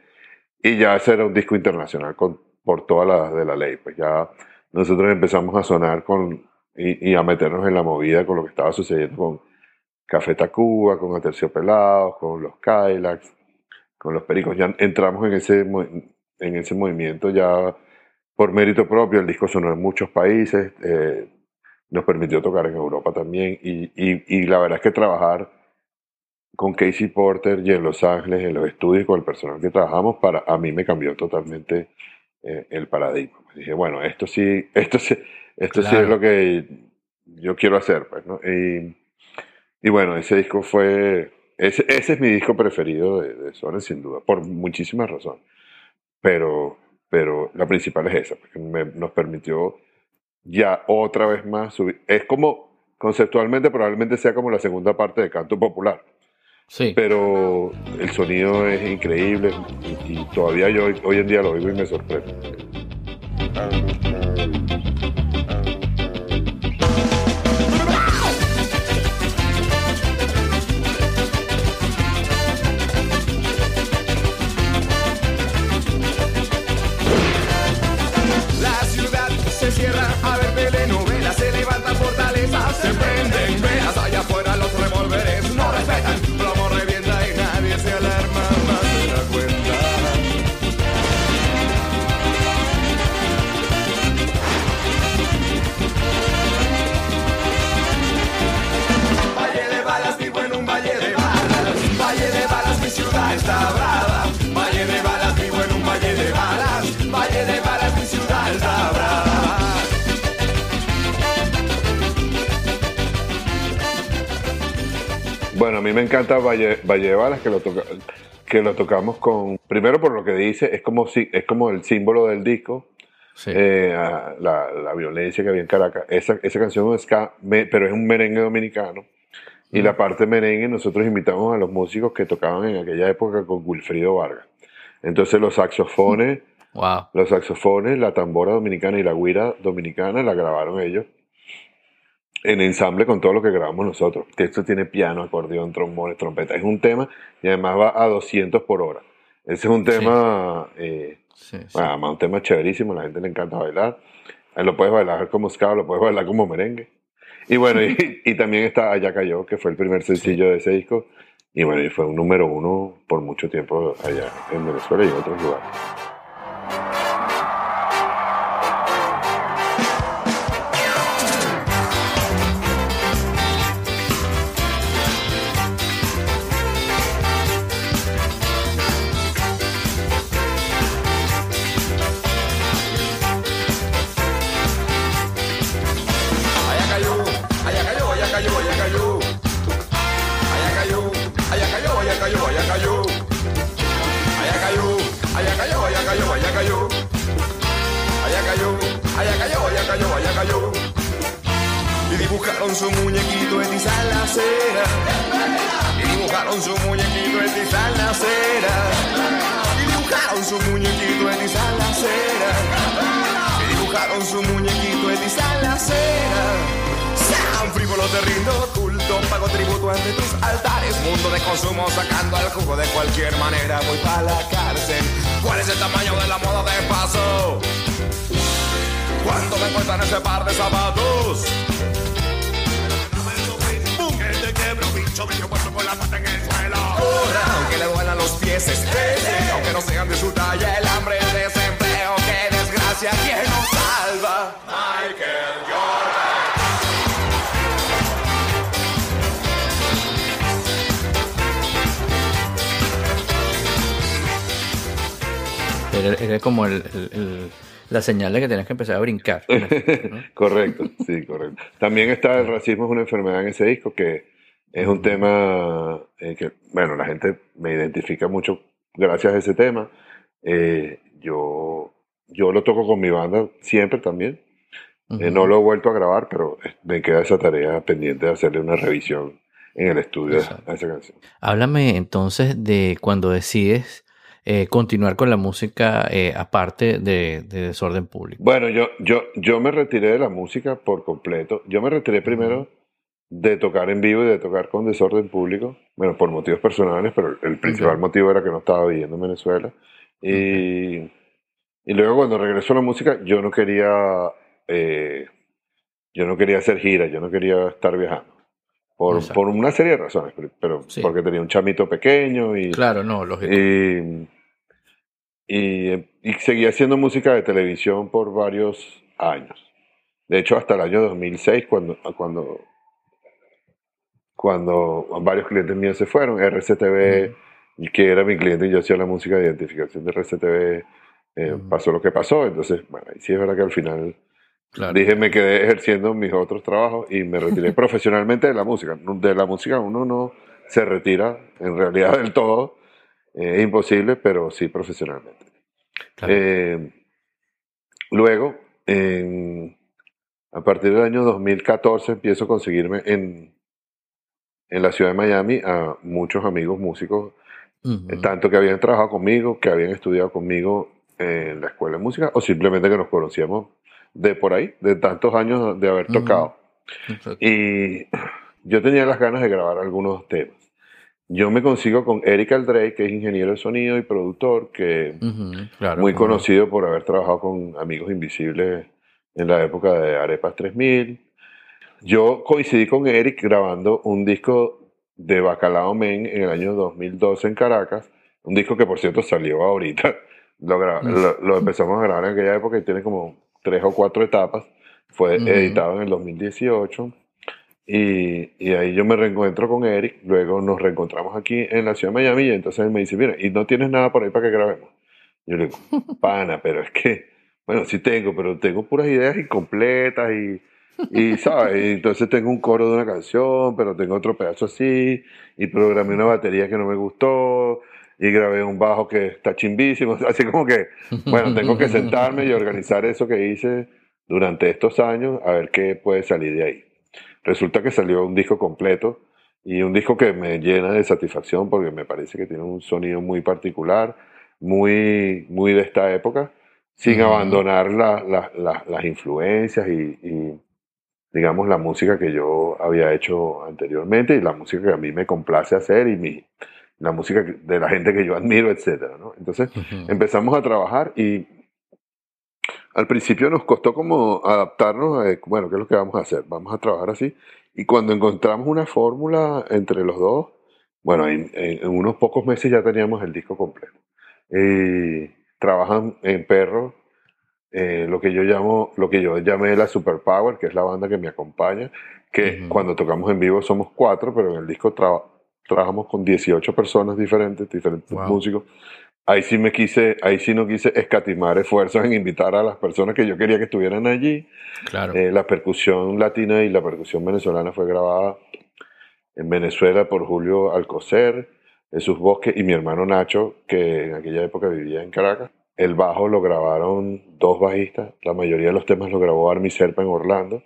y ya ese era un disco internacional con, por todas las de la ley. Pues ya nosotros empezamos a sonar con y, a meternos en la movida con lo que estaba sucediendo con Café Tacuba, con Aterciopelados, con los Kylax, con los Pericos. Ya entramos en ese, en ese movimiento ya por mérito propio. El disco sonó en muchos países, eh, nos permitió tocar en Europa también. Y, y, y la verdad es que trabajar con Casey Porter y en Los Ángeles, en los estudios, con el personal que trabajamos, para, a mí me cambió totalmente eh, el paradigma. Dije, bueno, esto sí, esto sí, esto sí Claro. es lo que yo quiero hacer. Pues, ¿no? y, y bueno, ese disco fue, ese, ese es mi disco preferido de, de Soren, sin duda, por muchísimas razones. Pero, pero la principal es esa, porque me- nos permitió ya otra vez más subir. Es como, conceptualmente, probablemente sea como la segunda parte de Canto Popular, Sí. pero el sonido es increíble y, y todavía yo hoy en día lo oigo y me sorprende. Mí me encanta Valle, Valle de Balas, que lo, toca- que lo tocamos con, primero por lo que dice, es como, si, es como el símbolo del disco, sí. eh, la, la violencia que había en Caracas. Esa, esa canción es ska, pero es un merengue dominicano. Y la parte merengue nosotros invitamos a los músicos que tocaban en aquella época con Wilfrido Vargas. Entonces los saxofones, Wow. los saxofones, la tambora dominicana y la guira dominicana la grabaron ellos en ensamble con todo lo que grabamos nosotros. Esto tiene piano, acordeón, trombones, trompeta. Es un tema y además va a 200 por hora. Ese es un tema... eh, Sí, sí. bueno, un tema chéverísimo, la gente le encanta bailar. Lo puedes bailar como ska, lo puedes bailar como merengue. Y bueno, y, *laughs* y también está Allá Cayó, que fue el primer sencillo de ese disco. Y bueno, y fue un número uno por mucho tiempo allá en Venezuela y en otros lugares. Dibujaron su muñequito en tiza la acera. Y dibujaron su muñequito en tiza la acera. Y dibujaron su muñequito en tiza la acera. Y dibujaron su muñequito en tiza en la acera. Sean frívolo te rindo culto, pago tributo ante tus altares. Mundo de consumo sacando al jugo de cualquier manera. Voy para la cárcel. ¿Cuál es el tamaño de la moda de paso? Cuando me encuentran ese par de zapatos. Bicho, puesto con la pata en el suelo. Corra, aunque le duelan los pies, estrese. Aunque no sean de su talla, el hambre, el desempleo. ¡Qué desgracia! ¿Quién nos salva? Michael Jordan. Era, era como el, el- el- la señal de que tenías que empezar a brincar. ¿no? *laughs* correcto, sí, correcto. También está el racismo es una enfermedad en ese disco que es un tema eh, que, bueno, la gente me identifica mucho gracias a ese tema. Eh, yo, yo lo toco con mi banda siempre también. Eh, no lo he vuelto a grabar, pero me queda esa tarea pendiente de hacerle una revisión en el estudio Exacto. a esa canción. Háblame entonces de cuando decides eh, continuar con la música eh, aparte de, de Desorden Público. Bueno, yo, yo, yo me retiré de la música por completo. Yo me retiré primero de tocar en vivo y de tocar con desorden público. Bueno, por motivos personales, pero el principal motivo era que no estaba viviendo en Venezuela. Y, y luego cuando regresó a la música, yo no quería, eh, yo no quería hacer giras, yo no quería estar viajando. Por, por una serie de razones, pero, pero Sí. porque tenía un chamito pequeño y, Claro, no, lógico. y, y, y seguí haciendo música de televisión por varios años. De hecho, hasta el año 2006, cuando, cuando, cuando varios clientes míos se fueron, RCTV, que era mi cliente y yo hacía la música de identificación de RCTV, eh, Ujú. pasó lo que pasó. Entonces, bueno, ahí sí es verdad que al final Claro. dije, me quedé ejerciendo mis otros trabajos y me retiré *laughs* profesionalmente de la música. De la música uno no se retira en realidad del todo, eh, es imposible, pero sí profesionalmente. claro. Eh, luego, en- a partir del año 2014, empiezo a conseguirme en, en la ciudad de Miami a muchos amigos músicos, Ujú. eh, tanto que habían trabajado conmigo, que habían estudiado conmigo en la escuela de música, o simplemente que nos conocíamos de por ahí, de tantos años de haber tocado. Exacto. Y *clears throat* yo tenía las ganas de grabar algunos temas. Yo me consigo con Eric Aldrey, que es ingeniero de sonido y productor, que Ujú, claro, muy conocido por haber trabajado con Amigos Invisibles en la época de Arepas 3000. Yo coincidí con Eric grabando un disco de Bacalao Men en el año 2012 en Caracas, un disco que por cierto salió ahorita. *laughs* Lo, lo- lo empezamos a grabar en aquella época y tiene como tres o cuatro etapas. Fue editado en el 2018. Y, y ahí yo me reencuentro con Eric, luego nos reencontramos aquí en la ciudad de Miami y entonces él me dice, mira, ¿y no tienes nada por ahí para que grabemos? Yo le digo, *laughs* pana, pero es que, bueno, sí tengo, pero tengo puras ideas incompletas y, y ¿sabes? Entonces tengo un coro de una canción, pero tengo otro pedazo así, y programé una batería que no me gustó, y grabé un bajo que está chimbísimo, *laughs* así como que, bueno, tengo que sentarme y organizar eso que hice durante estos años, a ver qué puede salir de ahí. Resulta que salió un disco completo y un disco que me llena de satisfacción porque me parece que tiene un sonido muy particular, muy, muy de esta época, sin Ujú. abandonar la- la- la- las influencias y, y, digamos, la música que yo había hecho anteriormente y la música que a mí me complace hacer y mi, la música de la gente que yo admiro, etcétera, ¿no? Entonces Ujú. empezamos a trabajar y al principio nos costó como adaptarnos a, bueno, ¿qué es lo que vamos a hacer? Vamos a trabajar así. Y cuando encontramos una fórmula entre los dos, bueno, en, en- en unos pocos meses ya teníamos el disco completo. Y trabajan en Perro, eh, lo que yo llamo, lo que yo llamé la Superpower, que es la banda que me acompaña, que cuando tocamos en vivo somos cuatro, pero en el disco tra- trabajamos con 18 personas diferentes, diferentes Wow. músicos. Ahí sí me quise, ahí sí no quise escatimar esfuerzos en invitar a las personas que yo quería que estuvieran allí. Claro. Eh, la percusión latina y la percusión venezolana fue grabada en Venezuela por Julio Alcocer, Jesús Bosque y mi hermano Nacho, que en aquella época vivía en Caracas. El bajo lo grabaron dos bajistas, la mayoría de los temas lo grabó Armi Serpa en Orlando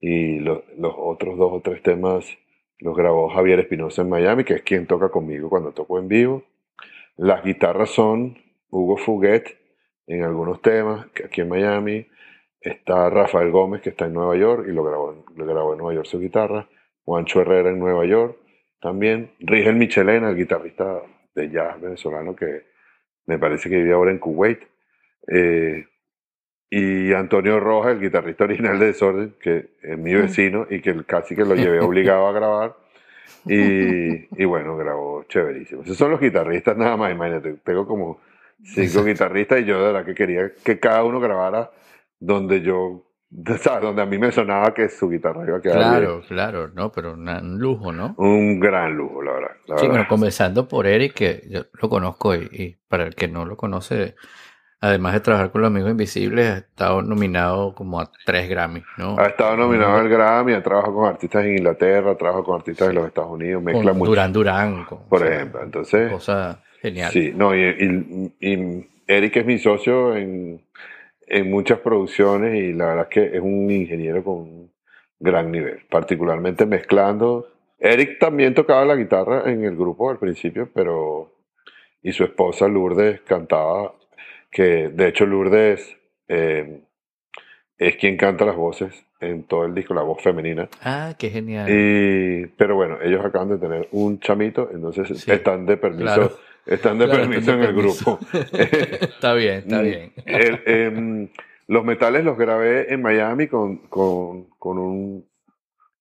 y lo- los otros dos o tres temas los grabó Javier Espinosa en Miami, que es quien toca conmigo cuando toco en vivo. Las guitarras son Hugo Fuguet en algunos temas, aquí en Miami. Está Rafael Gómez, que está en Nueva York, y lo grabó, lo grabó en Nueva York su guitarra. Juancho Herrera en Nueva York también. Rigel Michelena, el guitarrista de jazz venezolano que me parece que vive ahora en Kuwait. Eh, y Antonio Rojas, el guitarrista original de Desorden, que es mi vecino y que casi que lo llevé *laughs* obligado a grabar. Y, y bueno, grabó chéverísimo. Esos son los guitarristas nada más, imagínate. Tengo como cinco guitarristas y yo de verdad que quería que cada uno grabara donde yo, *laughs* ¿sabes? Donde a mí me sonaba que su guitarra iba a quedar bien. Claro, claro, no, pero una- un lujo, ¿no? Un gran lujo, la verdad. la Sí, verdad. bueno, conversando por Eric, que yo lo conozco y, y para el que no lo conoce, además de trabajar con los amigos invisibles, ha estado nominado como a tres Grammys, ¿no? Ha estado nominado al Grammy, ha trabajado con artistas en Inglaterra, trabaja con artistas en los Estados Unidos, mezcla con mucho. Durán Durán, con- por o sea, ejemplo. Entonces, cosa genial. sí, no, y, y- y Eric es mi socio en, en muchas producciones y la verdad es que es un ingeniero con un gran nivel, particularmente mezclando. Eric también tocaba la guitarra en el grupo al principio, pero y su esposa Lourdes cantaba, que de hecho Lourdes eh, es quien canta las voces en todo el disco, la voz femenina. Ah, qué genial. Y, pero bueno, ellos acaban de tener un chamito, entonces Sí, están de permiso, claro. Están de Claro, permiso están en de el permiso. grupo. *laughs* está bien, está Mm, bien. el- em, los metales los grabé en Miami con, con, con un,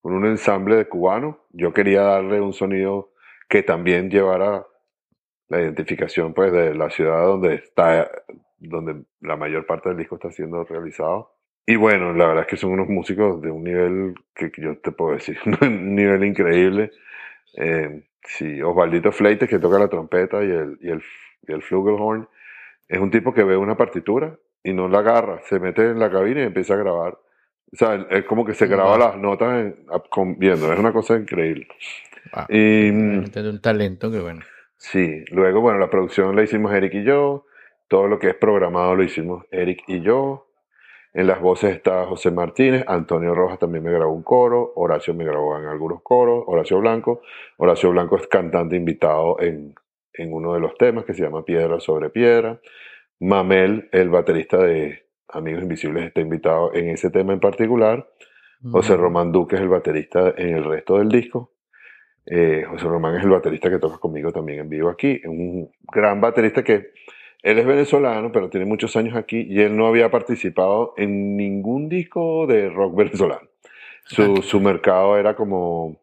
con un ensamble de cubanos. Yo quería darle un sonido que también llevara la identificación pues, de la ciudad donde está, donde la mayor parte del disco está siendo realizado. Y bueno, la verdad es que son unos músicos de un nivel que, que yo te puedo decir, *laughs* un nivel increíble. Eh, sí, Osvaldito Fleites, que toca la trompeta y el, y el, y el flugelhorn, es un tipo que ve una partitura y no la agarra, se mete en la cabina y empieza a grabar. O sea, es como que se graba Wow. las notas en- a- con- viendo, es una cosa increíble. Wow. Y, mm, Realmente de un talento que bueno. Sí, luego, bueno, la producción la hicimos Eric y yo, todo lo que es programado lo hicimos Eric y yo. En las voces está José Martínez, Antonio Rojas también me grabó un coro, Horacio me grabó en algunos coros, Horacio Blanco. Horacio Blanco es cantante invitado en, en uno de los temas que se llama Piedra sobre Piedra. Mamel, el baterista de Amigos Invisibles, está invitado en ese tema en particular. José. Román Duque es el baterista en el resto del disco. Eh, José Román es el baterista que toca conmigo también en vivo aquí. Un gran baterista que él es venezolano, pero tiene muchos años aquí y él no había participado en ningún disco de rock *laughs* venezolano. Su, su mercado era como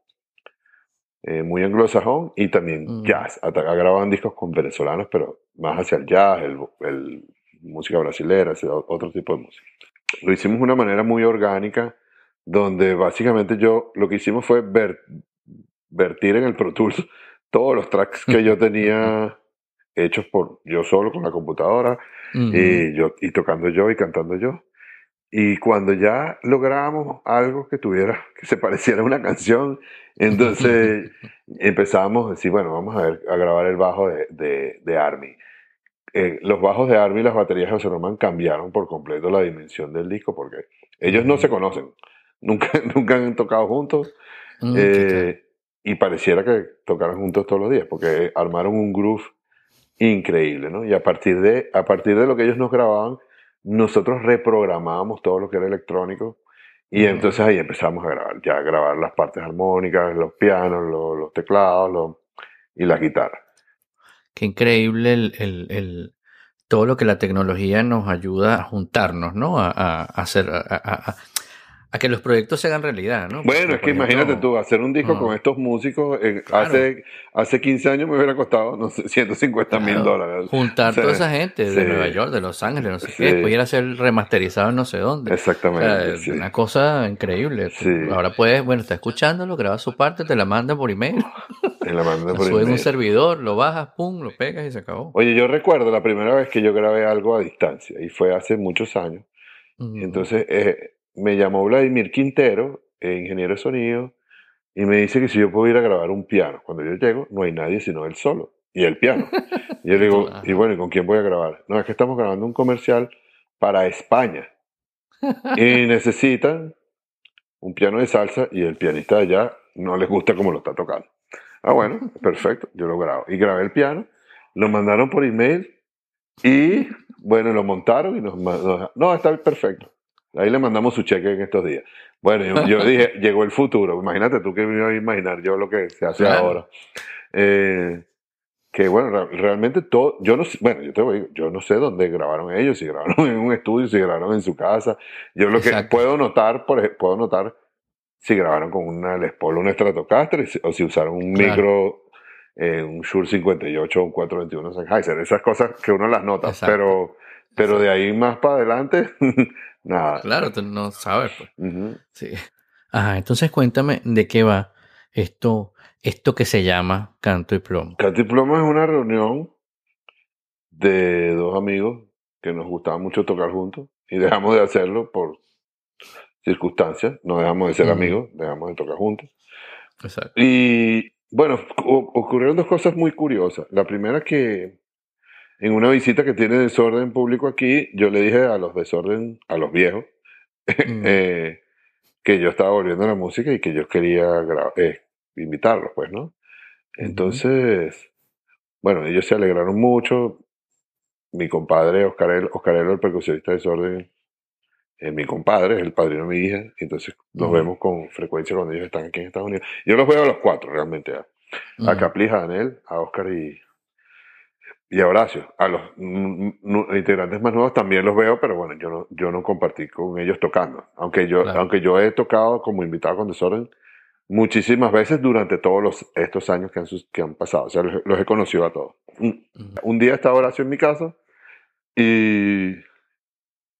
eh, muy anglosajón y también Mm. jazz. Ha, ha grabado en discos con venezolanos, pero más hacia el jazz, el, el- música brasilera, ese otro tipo de música. Lo hicimos de una manera muy orgánica, donde básicamente yo lo que hicimos fue ver, vertir en el Pro Tools *laughs* todos los tracks que yo tenía *laughs* hechos por yo solo con la computadora Ujú. y yo y tocando yo y cantando yo. Y cuando ya lográbamos algo que tuviera, que se pareciera a una canción, entonces *laughs* empezamos a decir, bueno, vamos a ver, a grabar el bajo de, de, de Army. Eh, los bajos de Army y las baterías de José Román cambiaron por completo la dimensión del disco porque ellos no se conocen, nunca, *laughs* nunca han tocado juntos Mm, eh, y pareciera que tocaran juntos todos los días, porque armaron un groove increíble, ¿no? Y a partir de, a partir de lo que ellos nos grababan, nosotros reprogramábamos todo lo que era electrónico y entonces ahí empezamos a grabar, ya a grabar las partes armónicas, los pianos, los, los teclados los- y la guitarra. Qué increíble el, el- el- todo lo que la tecnología nos ayuda a juntarnos, ¿no? A, a- a hacer, a, a- que los proyectos se hagan realidad, ¿no? Bueno, Porque, es que imagínate tú, hacer un disco ah. con estos músicos, eh, Claro. hace, hace 15 años me hubiera costado, no sé, 150 mil Claro, dólares. Juntar O sea, toda esa gente de. Nueva York, de Los Ángeles, no sé Sí. qué, después ir a ser remasterizado en no sé dónde. O sea, Exactamente, es sí. una cosa increíble. Ahora puedes, bueno, está escuchándolo, graba su parte, te la manda por email, En la banda la *laughs* por en un email. servidor, lo bajas, pum, lo pegas y se acabó. Oye, yo recuerdo la primera vez que yo grabé algo a distancia y fue hace muchos años. Entonces eh, me llamó Vladimir Quintero, eh, ingeniero de sonido, y me dice que si yo puedo ir a grabar un piano. Cuando yo llego, no hay nadie sino él solo y el piano. *laughs* Y yo le digo, y bueno, ¿y con quién voy a grabar? No, es que estamos grabando un comercial para España y *laughs* necesitan un piano de salsa y el pianista de allá no les gusta cómo lo está tocando. Ah, bueno, perfecto, yo lo grabo. Y grabé el piano, lo mandaron por email y, bueno, lo montaron y nos, nos- no, está perfecto. Ahí le mandamos su cheque en estos días. Bueno, yo, yo dije, *laughs* llegó el futuro. Imagínate tú que me iba a imaginar yo lo que se hace Claro. ahora. Eh, que bueno, re- realmente todo, yo no sé, bueno, yo te voy, yo no sé dónde grabaron ellos, si grabaron *laughs* en un estudio, si grabaron en su casa. Yo lo que puedo notar, por ej- puedo notar si grabaron con una Les Paul una Stratocaster o si usaron un Claro. micro, eh, un Shure 58 o un 421 Sennheiser, esas cosas que uno las nota, Exacto. pero, pero de ahí más para adelante, *laughs* nada. Claro, tú no sabes, pues. Sí. Ajá, entonces cuéntame de qué va esto, esto que se llama canto y plomo. Canto y Plomo es una reunión de dos amigos que nos gustaba mucho tocar juntos y dejamos de hacerlo por circunstancias, no dejamos de ser amigos, dejamos de tocar juntos. Exacto. Y bueno, ocurrieron dos cosas muy curiosas. La primera que en una visita que tiene desorden público aquí, yo le dije a los desorden, a los viejos, *laughs* Mm. eh, que yo estaba volviendo a la música y que yo quería eh, invitarlos, pues, ¿no? Entonces, bueno, ellos se alegraron mucho. Mi compadre Oscarelo, Oscarelo el percusionista de desorden, eh, mi compadre es el padrino de mi hija, entonces nos vemos con frecuencia cuando ellos están aquí en Estados Unidos. Yo los veo a los cuatro realmente, a, a Mm. Caplis, a Daniel, a Oscar y, y a Horacio. A los integrantes más nuevos también los veo, pero bueno, yo no, yo no compartí con ellos tocando. Aunque yo, Claro. aunque yo he tocado como invitado con Desorden muchísimas veces durante todos los, estos años que han, que han pasado. O sea, los, los he conocido a todos. Un, Mm. un día estaba Horacio en mi casa y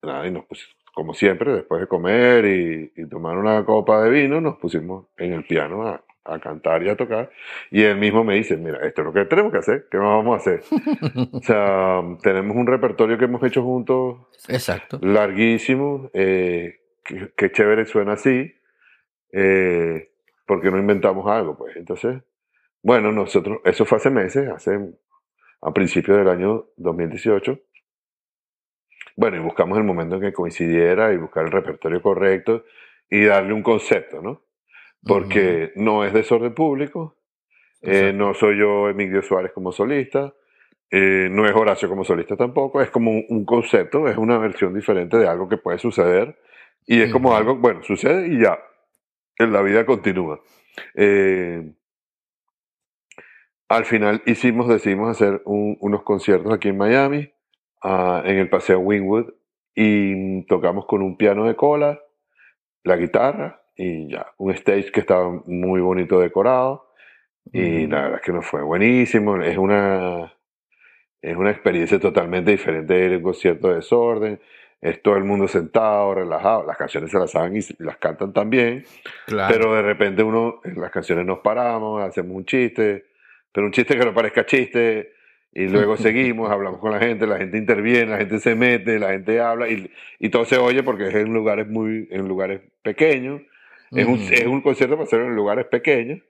nada, y nos pusimos, como siempre, después de comer y, y tomar una copa de vino, nos pusimos en el piano a, a cantar y a tocar. Y él mismo me dice, mira, esto es lo que tenemos que hacer, ¿qué más vamos a hacer? *laughs* o sea, tenemos un repertorio que hemos hecho juntos Exacto. larguísimo, eh, que, que chévere suena así, eh, porque no inventamos algo, pues. Entonces, bueno, nosotros, eso fue hace meses, hace, a principios del año 2018. Bueno, y buscamos el momento en que coincidiera y buscar el repertorio correcto y darle un concepto, ¿no? Porque no es desorden público, eh, no soy yo Emilio Suárez como solista, eh, no es Horacio como solista tampoco, es como un, un concepto, es una versión diferente de algo que puede suceder y es como Ujú. algo, bueno, sucede y ya, en la vida continúa. Eh, al final hicimos, decidimos hacer un- unos conciertos aquí en Miami, ah, en el Paseo Wingwood, y tocamos con un piano de cola, la guitarra y ya, un stage que estaba muy bonito decorado. Y Ujú. la verdad es que nos fue buenísimo. Es una, es una experiencia totalmente diferente de ir a un concierto de desorden. Es todo el mundo sentado, relajado. Las canciones se las saben y las cantan también. Claro. Pero de repente uno, en las canciones nos paramos, hacemos un chiste, pero un chiste que no parezca chiste. Y luego *laughs* seguimos, hablamos con la gente, la gente interviene, la gente se mete, la gente habla y, y todo se oye porque es en lugares muy, en lugares pequeños. Es un, es un concierto para hacerlo en lugares pequeños.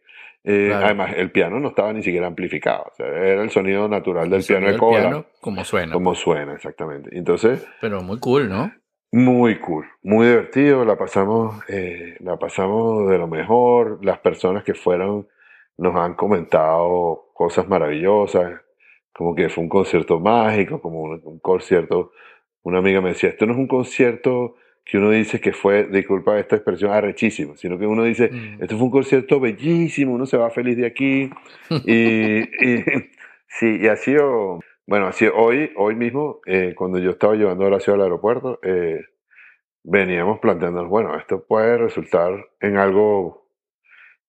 Eh, Claro. Además, el piano no estaba ni siquiera amplificado. O sea, era el sonido natural del El piano de cola. piano, como suena. Como suena, exactamente. Entonces, Pero muy cool, ¿no? muy cool, muy divertido. La pasamos, eh, la pasamos de lo mejor. Las personas que fueron nos han comentado cosas maravillosas. Como que fue un concierto mágico, como un, un concierto. Una amiga me decía, esto no es un concierto que uno dice que fue, disculpa esta expresión, arrechísimo, sino que uno dice, Mm. esto fue un concierto bellísimo, uno se va feliz de aquí. Y, *laughs* y- sí, y ha sido, bueno, así hoy, hoy mismo, eh, cuando yo estaba llevando a Horacio al aeropuerto, eh, veníamos planteándonos, bueno, esto puede resultar en algo,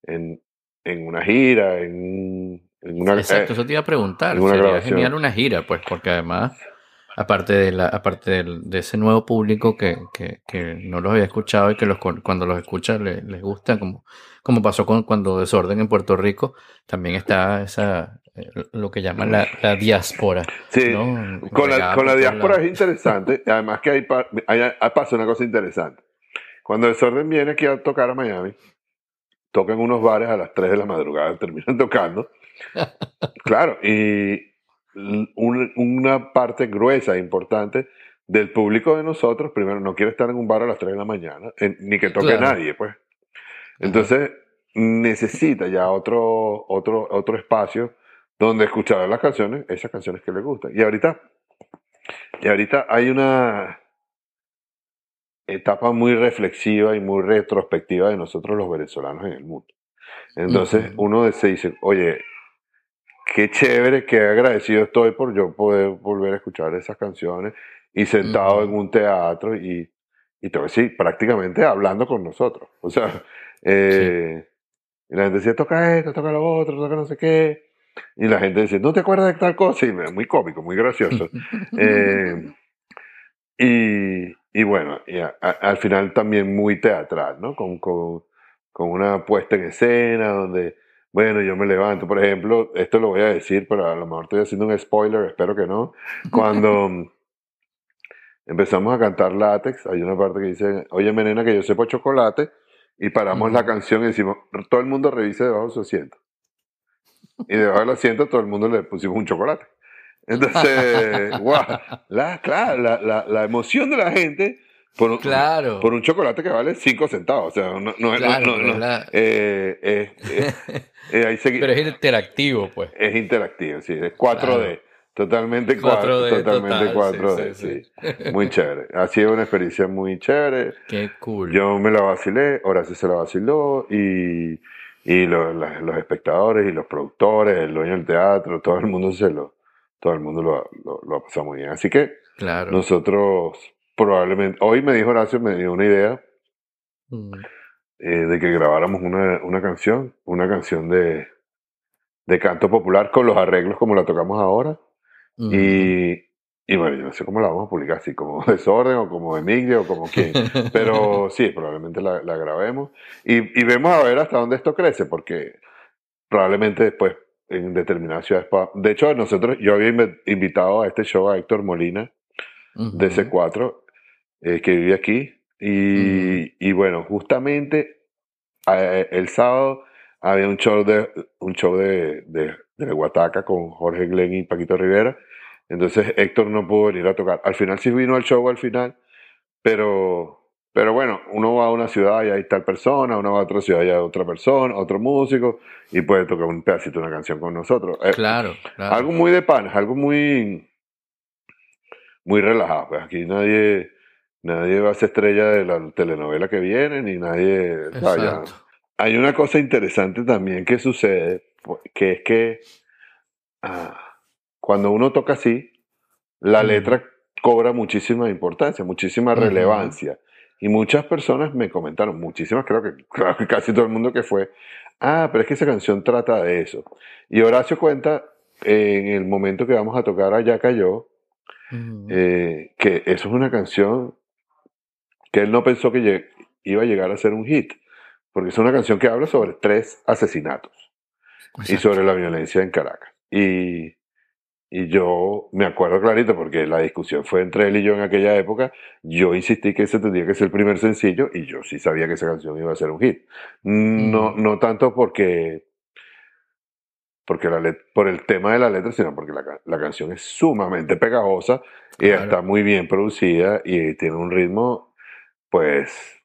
en, en una gira, en, en una... Exacto, eh, eso te iba a preguntar. Sería grabación. genial una gira, pues, porque además, aparte de la, aparte de ese nuevo público que, que, que no los había escuchado y que los, cuando los escucha le- les gusta, como, como pasó con cuando Desorden en Puerto Rico, también está esa eh, lo que llaman la, la diáspora. Sí, ¿no? con la, con la diáspora es interesante, además que hay- hay- pasa una cosa interesante. Cuando Desorden viene aquí a tocar a Miami, tocan unos bares a las 3 de la madrugada, *laughs* terminan tocando. *laughs* Claro, y un- una parte gruesa e importante del público de nosotros, primero, no quiere estar en un bar a las 3 de la mañana, en- ni que toque Claro. nadie, pues. Entonces, necesita ya otro, otro, otro espacio donde escuchar las canciones, esas canciones que le gustan. Y ahorita, y ahorita hay una etapa muy reflexiva y muy retrospectiva de nosotros los venezolanos en el mundo. Entonces, uno se dice, oye, qué chévere, qué agradecido estoy por yo poder volver a escuchar esas canciones y sentado en un teatro y, y todo así, prácticamente hablando con nosotros. O sea, eh, y la gente decía, toca esto, toca lo otro, toca no sé qué. Y la gente decía, ¿no te acuerdas de tal cosa? Y muy cómico, muy gracioso. *laughs* Eh, y, y bueno, y a- a- al final también muy teatral, ¿no? Con, con, con una puesta en escena donde, bueno, yo me levanto, por ejemplo, esto lo voy a decir, pero a lo mejor estoy haciendo un spoiler, espero que no. Cuando *laughs* empezamos a cantar látex, hay una parte que dice, oye, nena, que yo sepo chocolate, y paramos la canción y decimos, todo el mundo revise debajo de su asiento. Y debajo del asiento todo el mundo le pusimos un chocolate. Entonces, *laughs* guau, la, claro, la, la, la emoción de la gente por un, Claro. por un chocolate que vale 5 centavos. O sea, no, no, Claro, no, pero no- es la- eh, eh, eh, *laughs* eh, ahí se- Pero es interactivo, pues. es interactivo, sí, es 4D. Claro. Totalmente 4D, 4D, totalmente total, 4D, sí, sí, sí, sí. Muy chévere. Ha sido una experiencia muy chévere. Qué cool. Yo me la vacilé, Horacio se la vaciló y, y lo- la- los espectadores y los productores, el dueño del teatro, todo el mundo se lo, todo el mundo lo, lo, lo ha pasado muy bien. Así que claro. nosotros probablemente, hoy me dijo Horacio, me dio una idea Mm. eh, de que grabáramos una, una canción, una canción de, de canto popular con los arreglos como la tocamos ahora. Mm. Y, y bueno, yo no sé cómo la vamos a publicar, si como *laughs* Desorden o como Emilio o como quién. Pero *laughs* sí, probablemente la, la grabemos. Y, y vemos a ver hasta dónde esto crece, porque probablemente después en determinadas ciudades. De hecho, nosotros, yo había inv- invitado a este show a Héctor Molina Ujú. de C4, eh, que vive aquí. Y, y bueno, justamente eh, el sábado había un show de un show de, de, de Guataca con Jorge Glenn y Paquito Rivera. Entonces Héctor no pudo venir a tocar. Al final sí vino al show al final, pero, pero bueno, uno va a una ciudad y hay tal persona, uno va a otra ciudad y hay otra persona, otro músico, y puede tocar un pedacito, una canción con nosotros. Eh, Claro, claro. algo muy de pan, algo muy, muy relajado. Pues aquí nadie, nadie va a ser estrella de la telenovela que viene, ni nadie. Hay una cosa interesante también que sucede, que es que ah, cuando uno toca así, la letra cobra muchísima importancia, muchísima relevancia. Y muchas personas me comentaron, muchísimas, creo que, creo que casi todo el mundo que fue, ah, pero es que esa canción trata de eso. Y Horacio cuenta en el momento que vamos a tocar Allá Cayó, eh, que eso es una canción que él no pensó que iba a llegar a ser un hit, porque es una canción que habla sobre tres asesinatos y sobre la violencia en Caracas. Y, y yo me acuerdo clarito, porque la discusión fue entre él y yo en aquella época, yo insistí que ese tendría que ser el primer sencillo y yo sí sabía que esa canción iba a ser un hit. No, Mm. no tanto porque, porque la por el tema de la letra, sino porque la, la canción es sumamente pegajosa y Claro. está muy bien producida y tiene un ritmo, pues,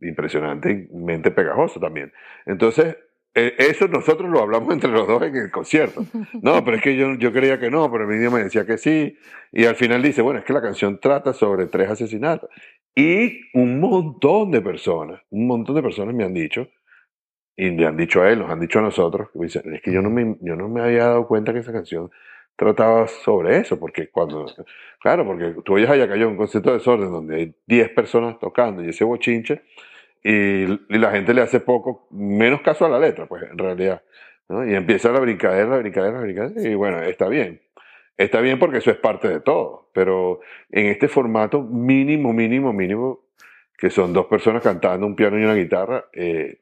impresionantemente pegajoso también. Entonces, eh, eso nosotros lo hablamos *laughs* entre los dos en el concierto. No, *laughs* pero es que yo, yo creía que no, pero el vídeo me decía que sí. Y al final dice, bueno, es que la canción trata sobre tres asesinatos. Y un montón de personas, un montón de personas me han dicho, y le han dicho a él, nos han dicho a nosotros, que dicen, es que yo no me, yo no me había dado cuenta que esa canción trataba sobre eso, porque cuando, claro, porque tú oyes allá cayó un concierto de desorden donde hay 10 personas tocando y ese bochinche, y, y la gente le hace poco, menos caso a la letra, pues en realidad, ¿no? Y empieza la brincadera, la brincadera, la brincadera, y bueno, está bien. Está bien porque eso es parte de todo, pero en este formato mínimo, mínimo, mínimo, que son dos personas cantando un piano y una guitarra, eh,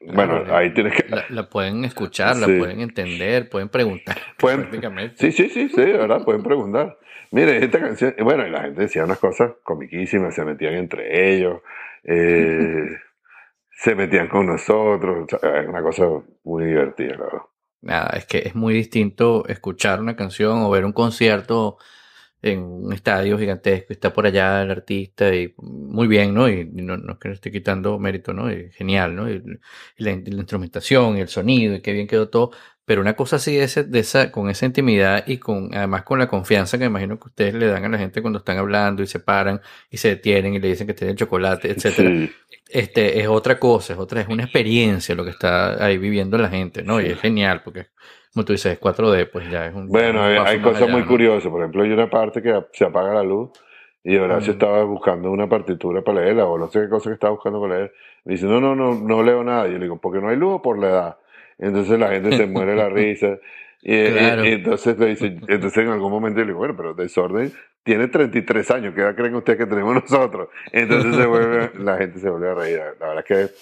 bueno, Claro, ahí tienes que... La, la pueden escuchar, la pueden entender, pueden preguntar. *laughs* Pueden- prácticamente. Sí, sí, sí, sí, de verdad, pueden preguntar. Mire, esta canción, bueno, y la gente decía unas cosas comiquísimas, se metían entre ellos, eh, *laughs* se metían con nosotros, es una cosa muy divertida, la verdad. Nada, es que es muy distinto escuchar una canción o ver un concierto en un estadio gigantesco y está por allá el artista y muy bien, ¿no? Y no, no es que le esté quitando mérito, ¿no? Y genial, ¿no? Y, y la, y la instrumentación y el sonido y qué bien quedó todo. Pero una cosa así de, ese, de esa, con esa intimidad y con además con la confianza que me imagino que ustedes le dan a la gente cuando están hablando y se paran y se detienen y le dicen que tienen chocolate, etcétera Sí, este es otra cosa, es otra, es una experiencia lo que está ahí viviendo la gente, ¿no? Y Sí. es genial, porque como tú dices, es 4D, pues ya es un. Bueno, un hay, cosas allá, muy ¿no? curiosas. Por ejemplo, hay una parte que se apaga la luz y Horacio Mm. estaba buscando una partitura para leerla o no sé qué cosa que estaba buscando para leer. Me dice, no, no, no, no leo nada. Y yo le digo, ¿porque no hay luz o por la edad? Entonces la gente se muere la risa. Y, y- Claro. y entonces le dice, entonces en algún momento yo le digo, bueno, pero Desorden tiene 33 años, ¿qué edad creen ustedes que tenemos nosotros? Entonces se vuelve, *laughs* la gente se vuelve a reír. La verdad es que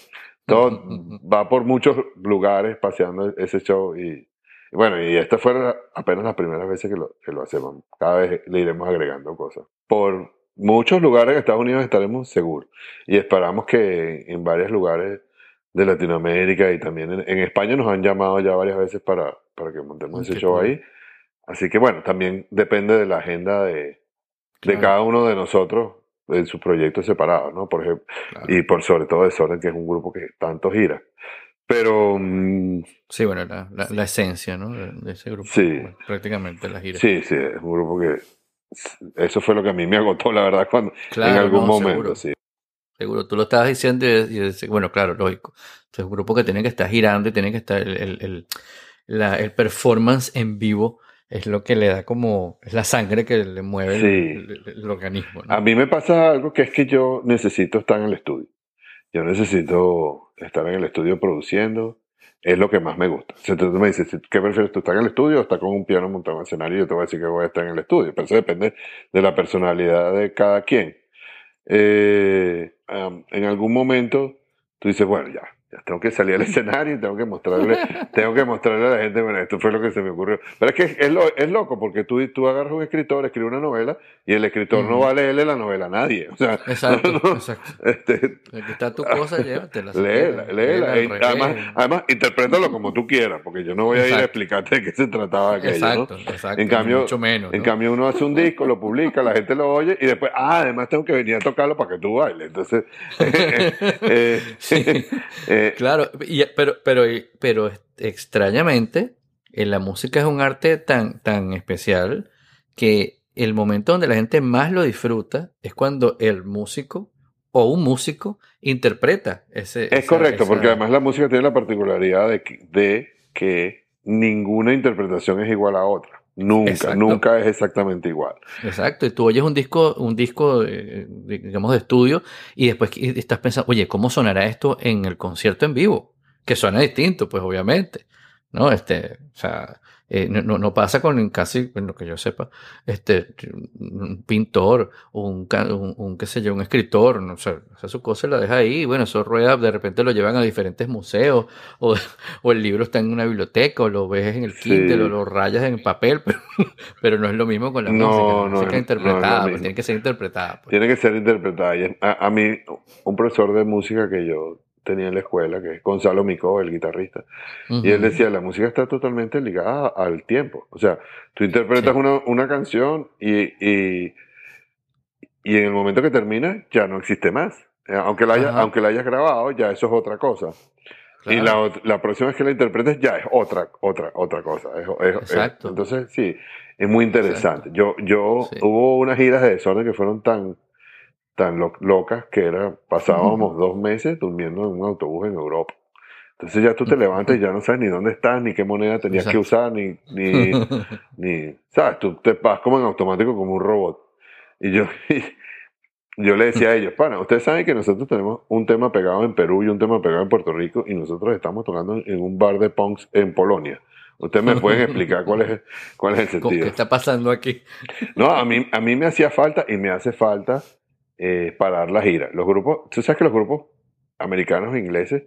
todo *laughs* va por muchos lugares paseando ese show y, y bueno, y esta fue la- apenas las primeras veces que lo, que lo hacemos. Cada vez le iremos agregando cosas. Por muchos lugares en Estados Unidos estaremos seguros y esperamos que en varios lugares de Latinoamérica y también en, en España nos han llamado ya varias veces para, para que montemos ese show cool. ahí. Así que bueno, también depende de la agenda de, de Claro. cada uno de nosotros en sus proyectos separados, ¿no? Por ejemplo, Claro. y por sobre todo Desorden, que es un grupo que tanto gira. Pero Sí, bueno, la, la, la esencia, ¿no? De, ese grupo. Sí. prácticamente la gira. sí, sí, es un grupo que eso fue lo que a mí me agotó, la verdad, cuando Claro, en algún no, momento, seguro. sí. Seguro, tú lo estabas diciendo y, y bueno, claro, lógico. Es un grupo que tiene que estar girando y tiene que estar el, el, el, la- el performance en vivo es lo que le da como, es la sangre que le mueve el- Sí. el organismo, ¿no? A mí me pasa algo que es que yo necesito estar en el estudio. Yo necesito estar en el estudio produciendo. Es lo que más me gusta. Si tú me dices, ¿qué prefieres tú? ¿Estar en el estudio o estar con un piano montado en el escenario? Yo te voy a decir que voy a estar en el estudio. Pero eso depende de la personalidad de cada quien. Eh, am, en algún momento tú dices, bueno, ya tengo que salir al escenario y tengo que mostrarle, *laughs* tengo que mostrarle a la gente, bueno, esto fue lo que se me ocurrió. Pero es que es, lo- es loco porque tú, tú agarras un escritor, escribe una novela y el escritor no va a leerle la novela a nadie. O sea, Exacto, *laughs* no, exacto. este, Aquí está tu cosa, *laughs* llévatela. léela, léela. revés. además, además, interprétalo como tú quieras, porque yo no voy a ir a explicarte de qué se trataba aquello. Exacto, ¿no? exacto. En cambio, mucho menos. en cambio, uno hace un disco, lo publica, la gente lo oye y después, ah, además tengo que venir a tocarlo para que tú bailes. Entonces, eh, eh, Sí. Eh, Claro, y- pero, pero, pero extrañamente, eh, la música es un arte tan, tan especial que el momento donde la gente más lo disfruta es cuando el músico o un músico interpreta ese. es esa- correcto, esa- porque además la música tiene la particularidad de que, de que ninguna interpretación es igual a otra. Nunca, Exacto. nunca es exactamente igual. Exacto, y tú oyes un disco, un disco, eh, de- digamos, de estudio, y después estás pensando, oye, ¿cómo sonará esto en el concierto en vivo? Que suena distinto, pues obviamente, ¿no? Este, o sea, eh, no, no- pasa con casi, en lo que yo sepa, este, un pintor, o un, un, un, qué sé yo, un escritor, no sé, hace su cosa la deja ahí, bueno, eso rueda, de repente lo llevan a diferentes museos, o, *laughs* o el libro está en una biblioteca, o lo ves en el Sí. Kindle, o lo rayas en papel, *laughs* pero, pero no es lo mismo con la No, música, no música es- interpretada, pues tiene que ser interpretada. pues. Tiene que ser interpretada. A mí, un profesor de música que yo tenía en la escuela, que es Gonzalo Micó, el guitarrista, y él decía, la música está totalmente ligada al tiempo. O sea, tú interpretas Sí. una, una canción y, y, y en el momento que termina ya no existe más. Eh, Aunque la, haya- aunque la hayas grabado, ya eso es otra cosa. Y la, Claro. la próxima vez que la interpretes ya es otra, otra, otra cosa. Es- es- es- Exacto. entonces, sí, es muy interesante. Yo, yo, Sí. hubo unas giras de desorden que fueron tan, tan lo- locas que era, pasábamos dos meses durmiendo en un autobús en Europa. Entonces ya tú te levantas y ya no sabes ni dónde estás, ni qué moneda tenías que Exacto. usar, ni, ni, *laughs* ni, sabes, tú te vas como en automático como un robot. Y yo, *laughs* yo le decía a ellos, pana, ustedes saben que nosotros tenemos un tema pegado en Perú y un tema pegado en Puerto Rico y nosotros estamos tocando en un bar de punks en Polonia. Ustedes me pueden explicar cuál es, cuál es el *laughs* ¿Cómo- sentido. ¿Qué está pasando aquí? No, a mí, a mí me hacía falta y me hace falta eh, parar la gira. Los grupos, tú sabes que los grupos americanos e ingleses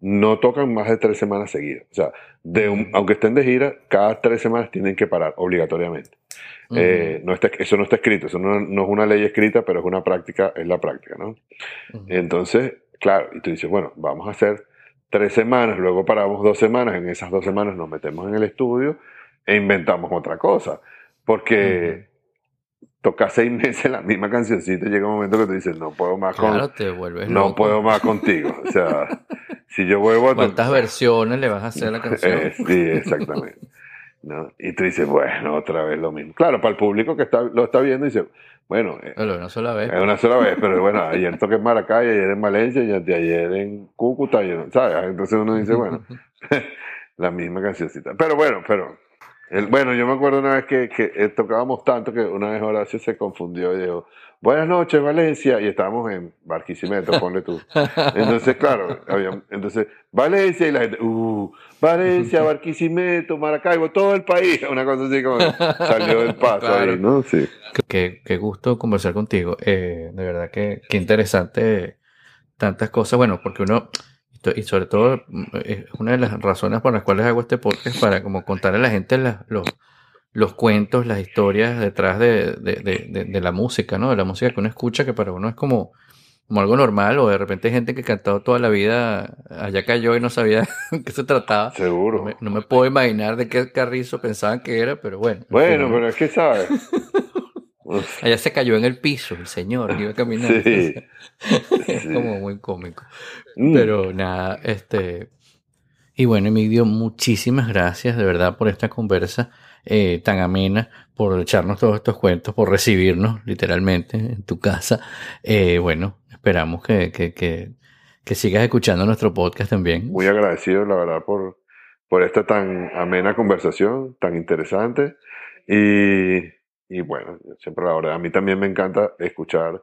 no tocan más de tres semanas seguidas. O sea, de un- aunque estén de gira, cada tres semanas tienen que parar obligatoriamente. Eh, no está, eso no está escrito, eso no, no es una ley escrita, pero es una práctica, es la práctica, ¿no? Entonces, claro, y tú dices, bueno, vamos a hacer tres semanas, luego paramos dos semanas, en esas dos semanas nos metemos en el estudio e inventamos otra cosa. Porque tocar seis *laughs* meses la misma cancioncita y llega un momento que tú dices, no puedo más con, Claro, te vuelves no loco. puedo más contigo. O sea, si yo vuelvo a ¿Cuántas versiones le vas a hacer a la canción? Eh, sí, exactamente. ¿No? Y tú dices, bueno, otra vez lo mismo. Claro, para el público que está, lo está viendo, dice, bueno, eh, Bueno, una sola vez. es una sola vez, pero bueno, ayer toqué en Maracay, ayer en Valencia y ayer en Cúcuta, ¿sabes? Entonces uno dice, bueno, *laughs* la misma cancioncita. Pero bueno, pero, el, bueno, yo me acuerdo una vez que, que eh, tocábamos tanto que una vez Horacio se confundió y dijo, buenas noches Valencia, y estábamos en Barquisimeto, ponle tú. Entonces, claro, había, entonces, Valencia y la gente, uh, Valencia, *laughs* Barquisimeto, Maracaibo, todo el país, *laughs* una cosa así como salió del paso Claro. ahí, ¿no? Sí. Qué, qué gusto conversar contigo. Eh, de verdad que qué interesante tantas cosas. Bueno, porque uno, y sobre todo, mm, es una de las razones por las cuales hago este podcast, para como contarle a la gente las- los, los cuentos, las historias detrás de, de, de- la música, ¿no? De la música que uno escucha, que para uno es como, como algo normal, o de repente hay gente que cantó toda la vida, allá cayó y no sabía de *laughs* qué se trataba. Seguro. No me, no me puedo imaginar de qué carrizo pensaban que era, pero bueno. en Bueno, pero es que sabes. *laughs* Allá se cayó en el piso el señor que iba caminando. Sí. *laughs* es Sí. como muy cómico. Mm. Pero nada, este. Y bueno, Emilio, muchísimas gracias de verdad por esta conversa eh, tan amena, por echarnos todos estos cuentos, por recibirnos literalmente en tu casa. Eh, bueno, esperamos que, que, que, que sigas escuchando nuestro podcast también. Muy agradecido, la verdad, por, por esta tan amena conversación, tan interesante. Y, y bueno, siempre la verdad, a mí también me encanta escuchar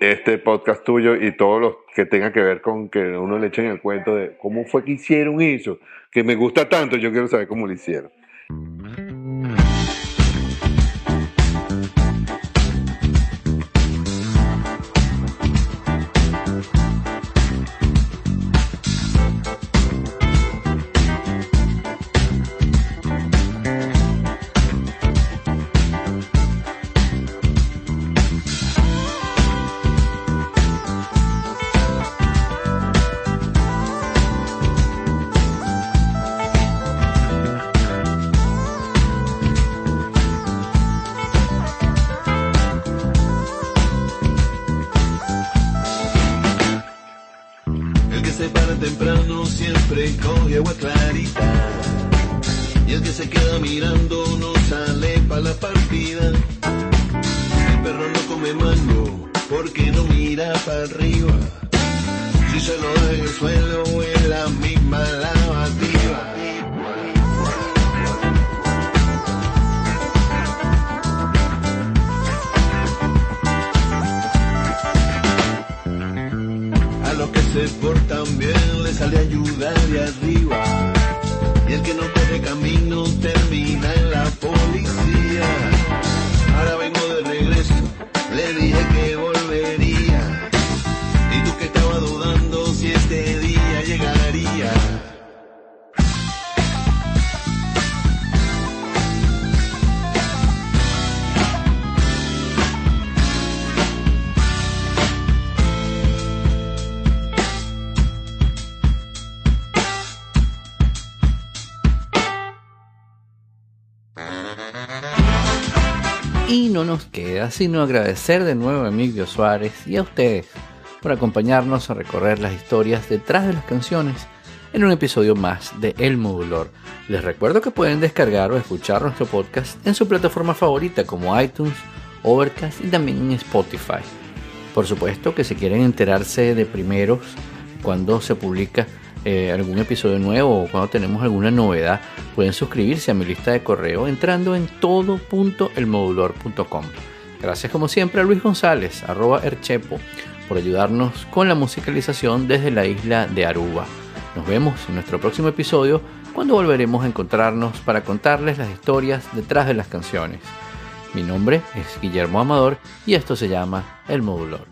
este podcast tuyo y todos los que tengan que ver con que uno le echen el cuento de cómo fue que hicieron eso, que me gusta tanto, yo quiero saber cómo lo hicieron. El que se para temprano siempre coge agua clarita. Y el que se queda mirando no sale pa' la partida. El perro no come mango porque no mira para arriba. Si se lo da en el suelo en la misma lavativa. Se portan bien les sale ayuda de arriba. Y el que no coge camino termina en la policía. Ahora vengo de regreso, le dije que volvería. Nos queda sino agradecer de nuevo a Emilio Suárez y a ustedes por acompañarnos a recorrer las historias detrás de las canciones en un episodio más de El Modulor. Les recuerdo que pueden descargar o escuchar nuestro podcast en su plataforma favorita como iTunes, Overcast y también en Spotify. Por supuesto que si quieren enterarse de primeros cuando se publica eh, algún episodio nuevo o cuando tenemos alguna novedad, pueden suscribirse a mi lista de correo entrando en todo.elmodulor.com. Gracias como siempre a Luis González, arroba Erchepo, por ayudarnos con la musicalización desde la isla de Aruba. Nos vemos en nuestro próximo episodio cuando volveremos a encontrarnos para contarles las historias detrás de las canciones. Mi nombre es Guillermo Amador y esto se llama El Modulor.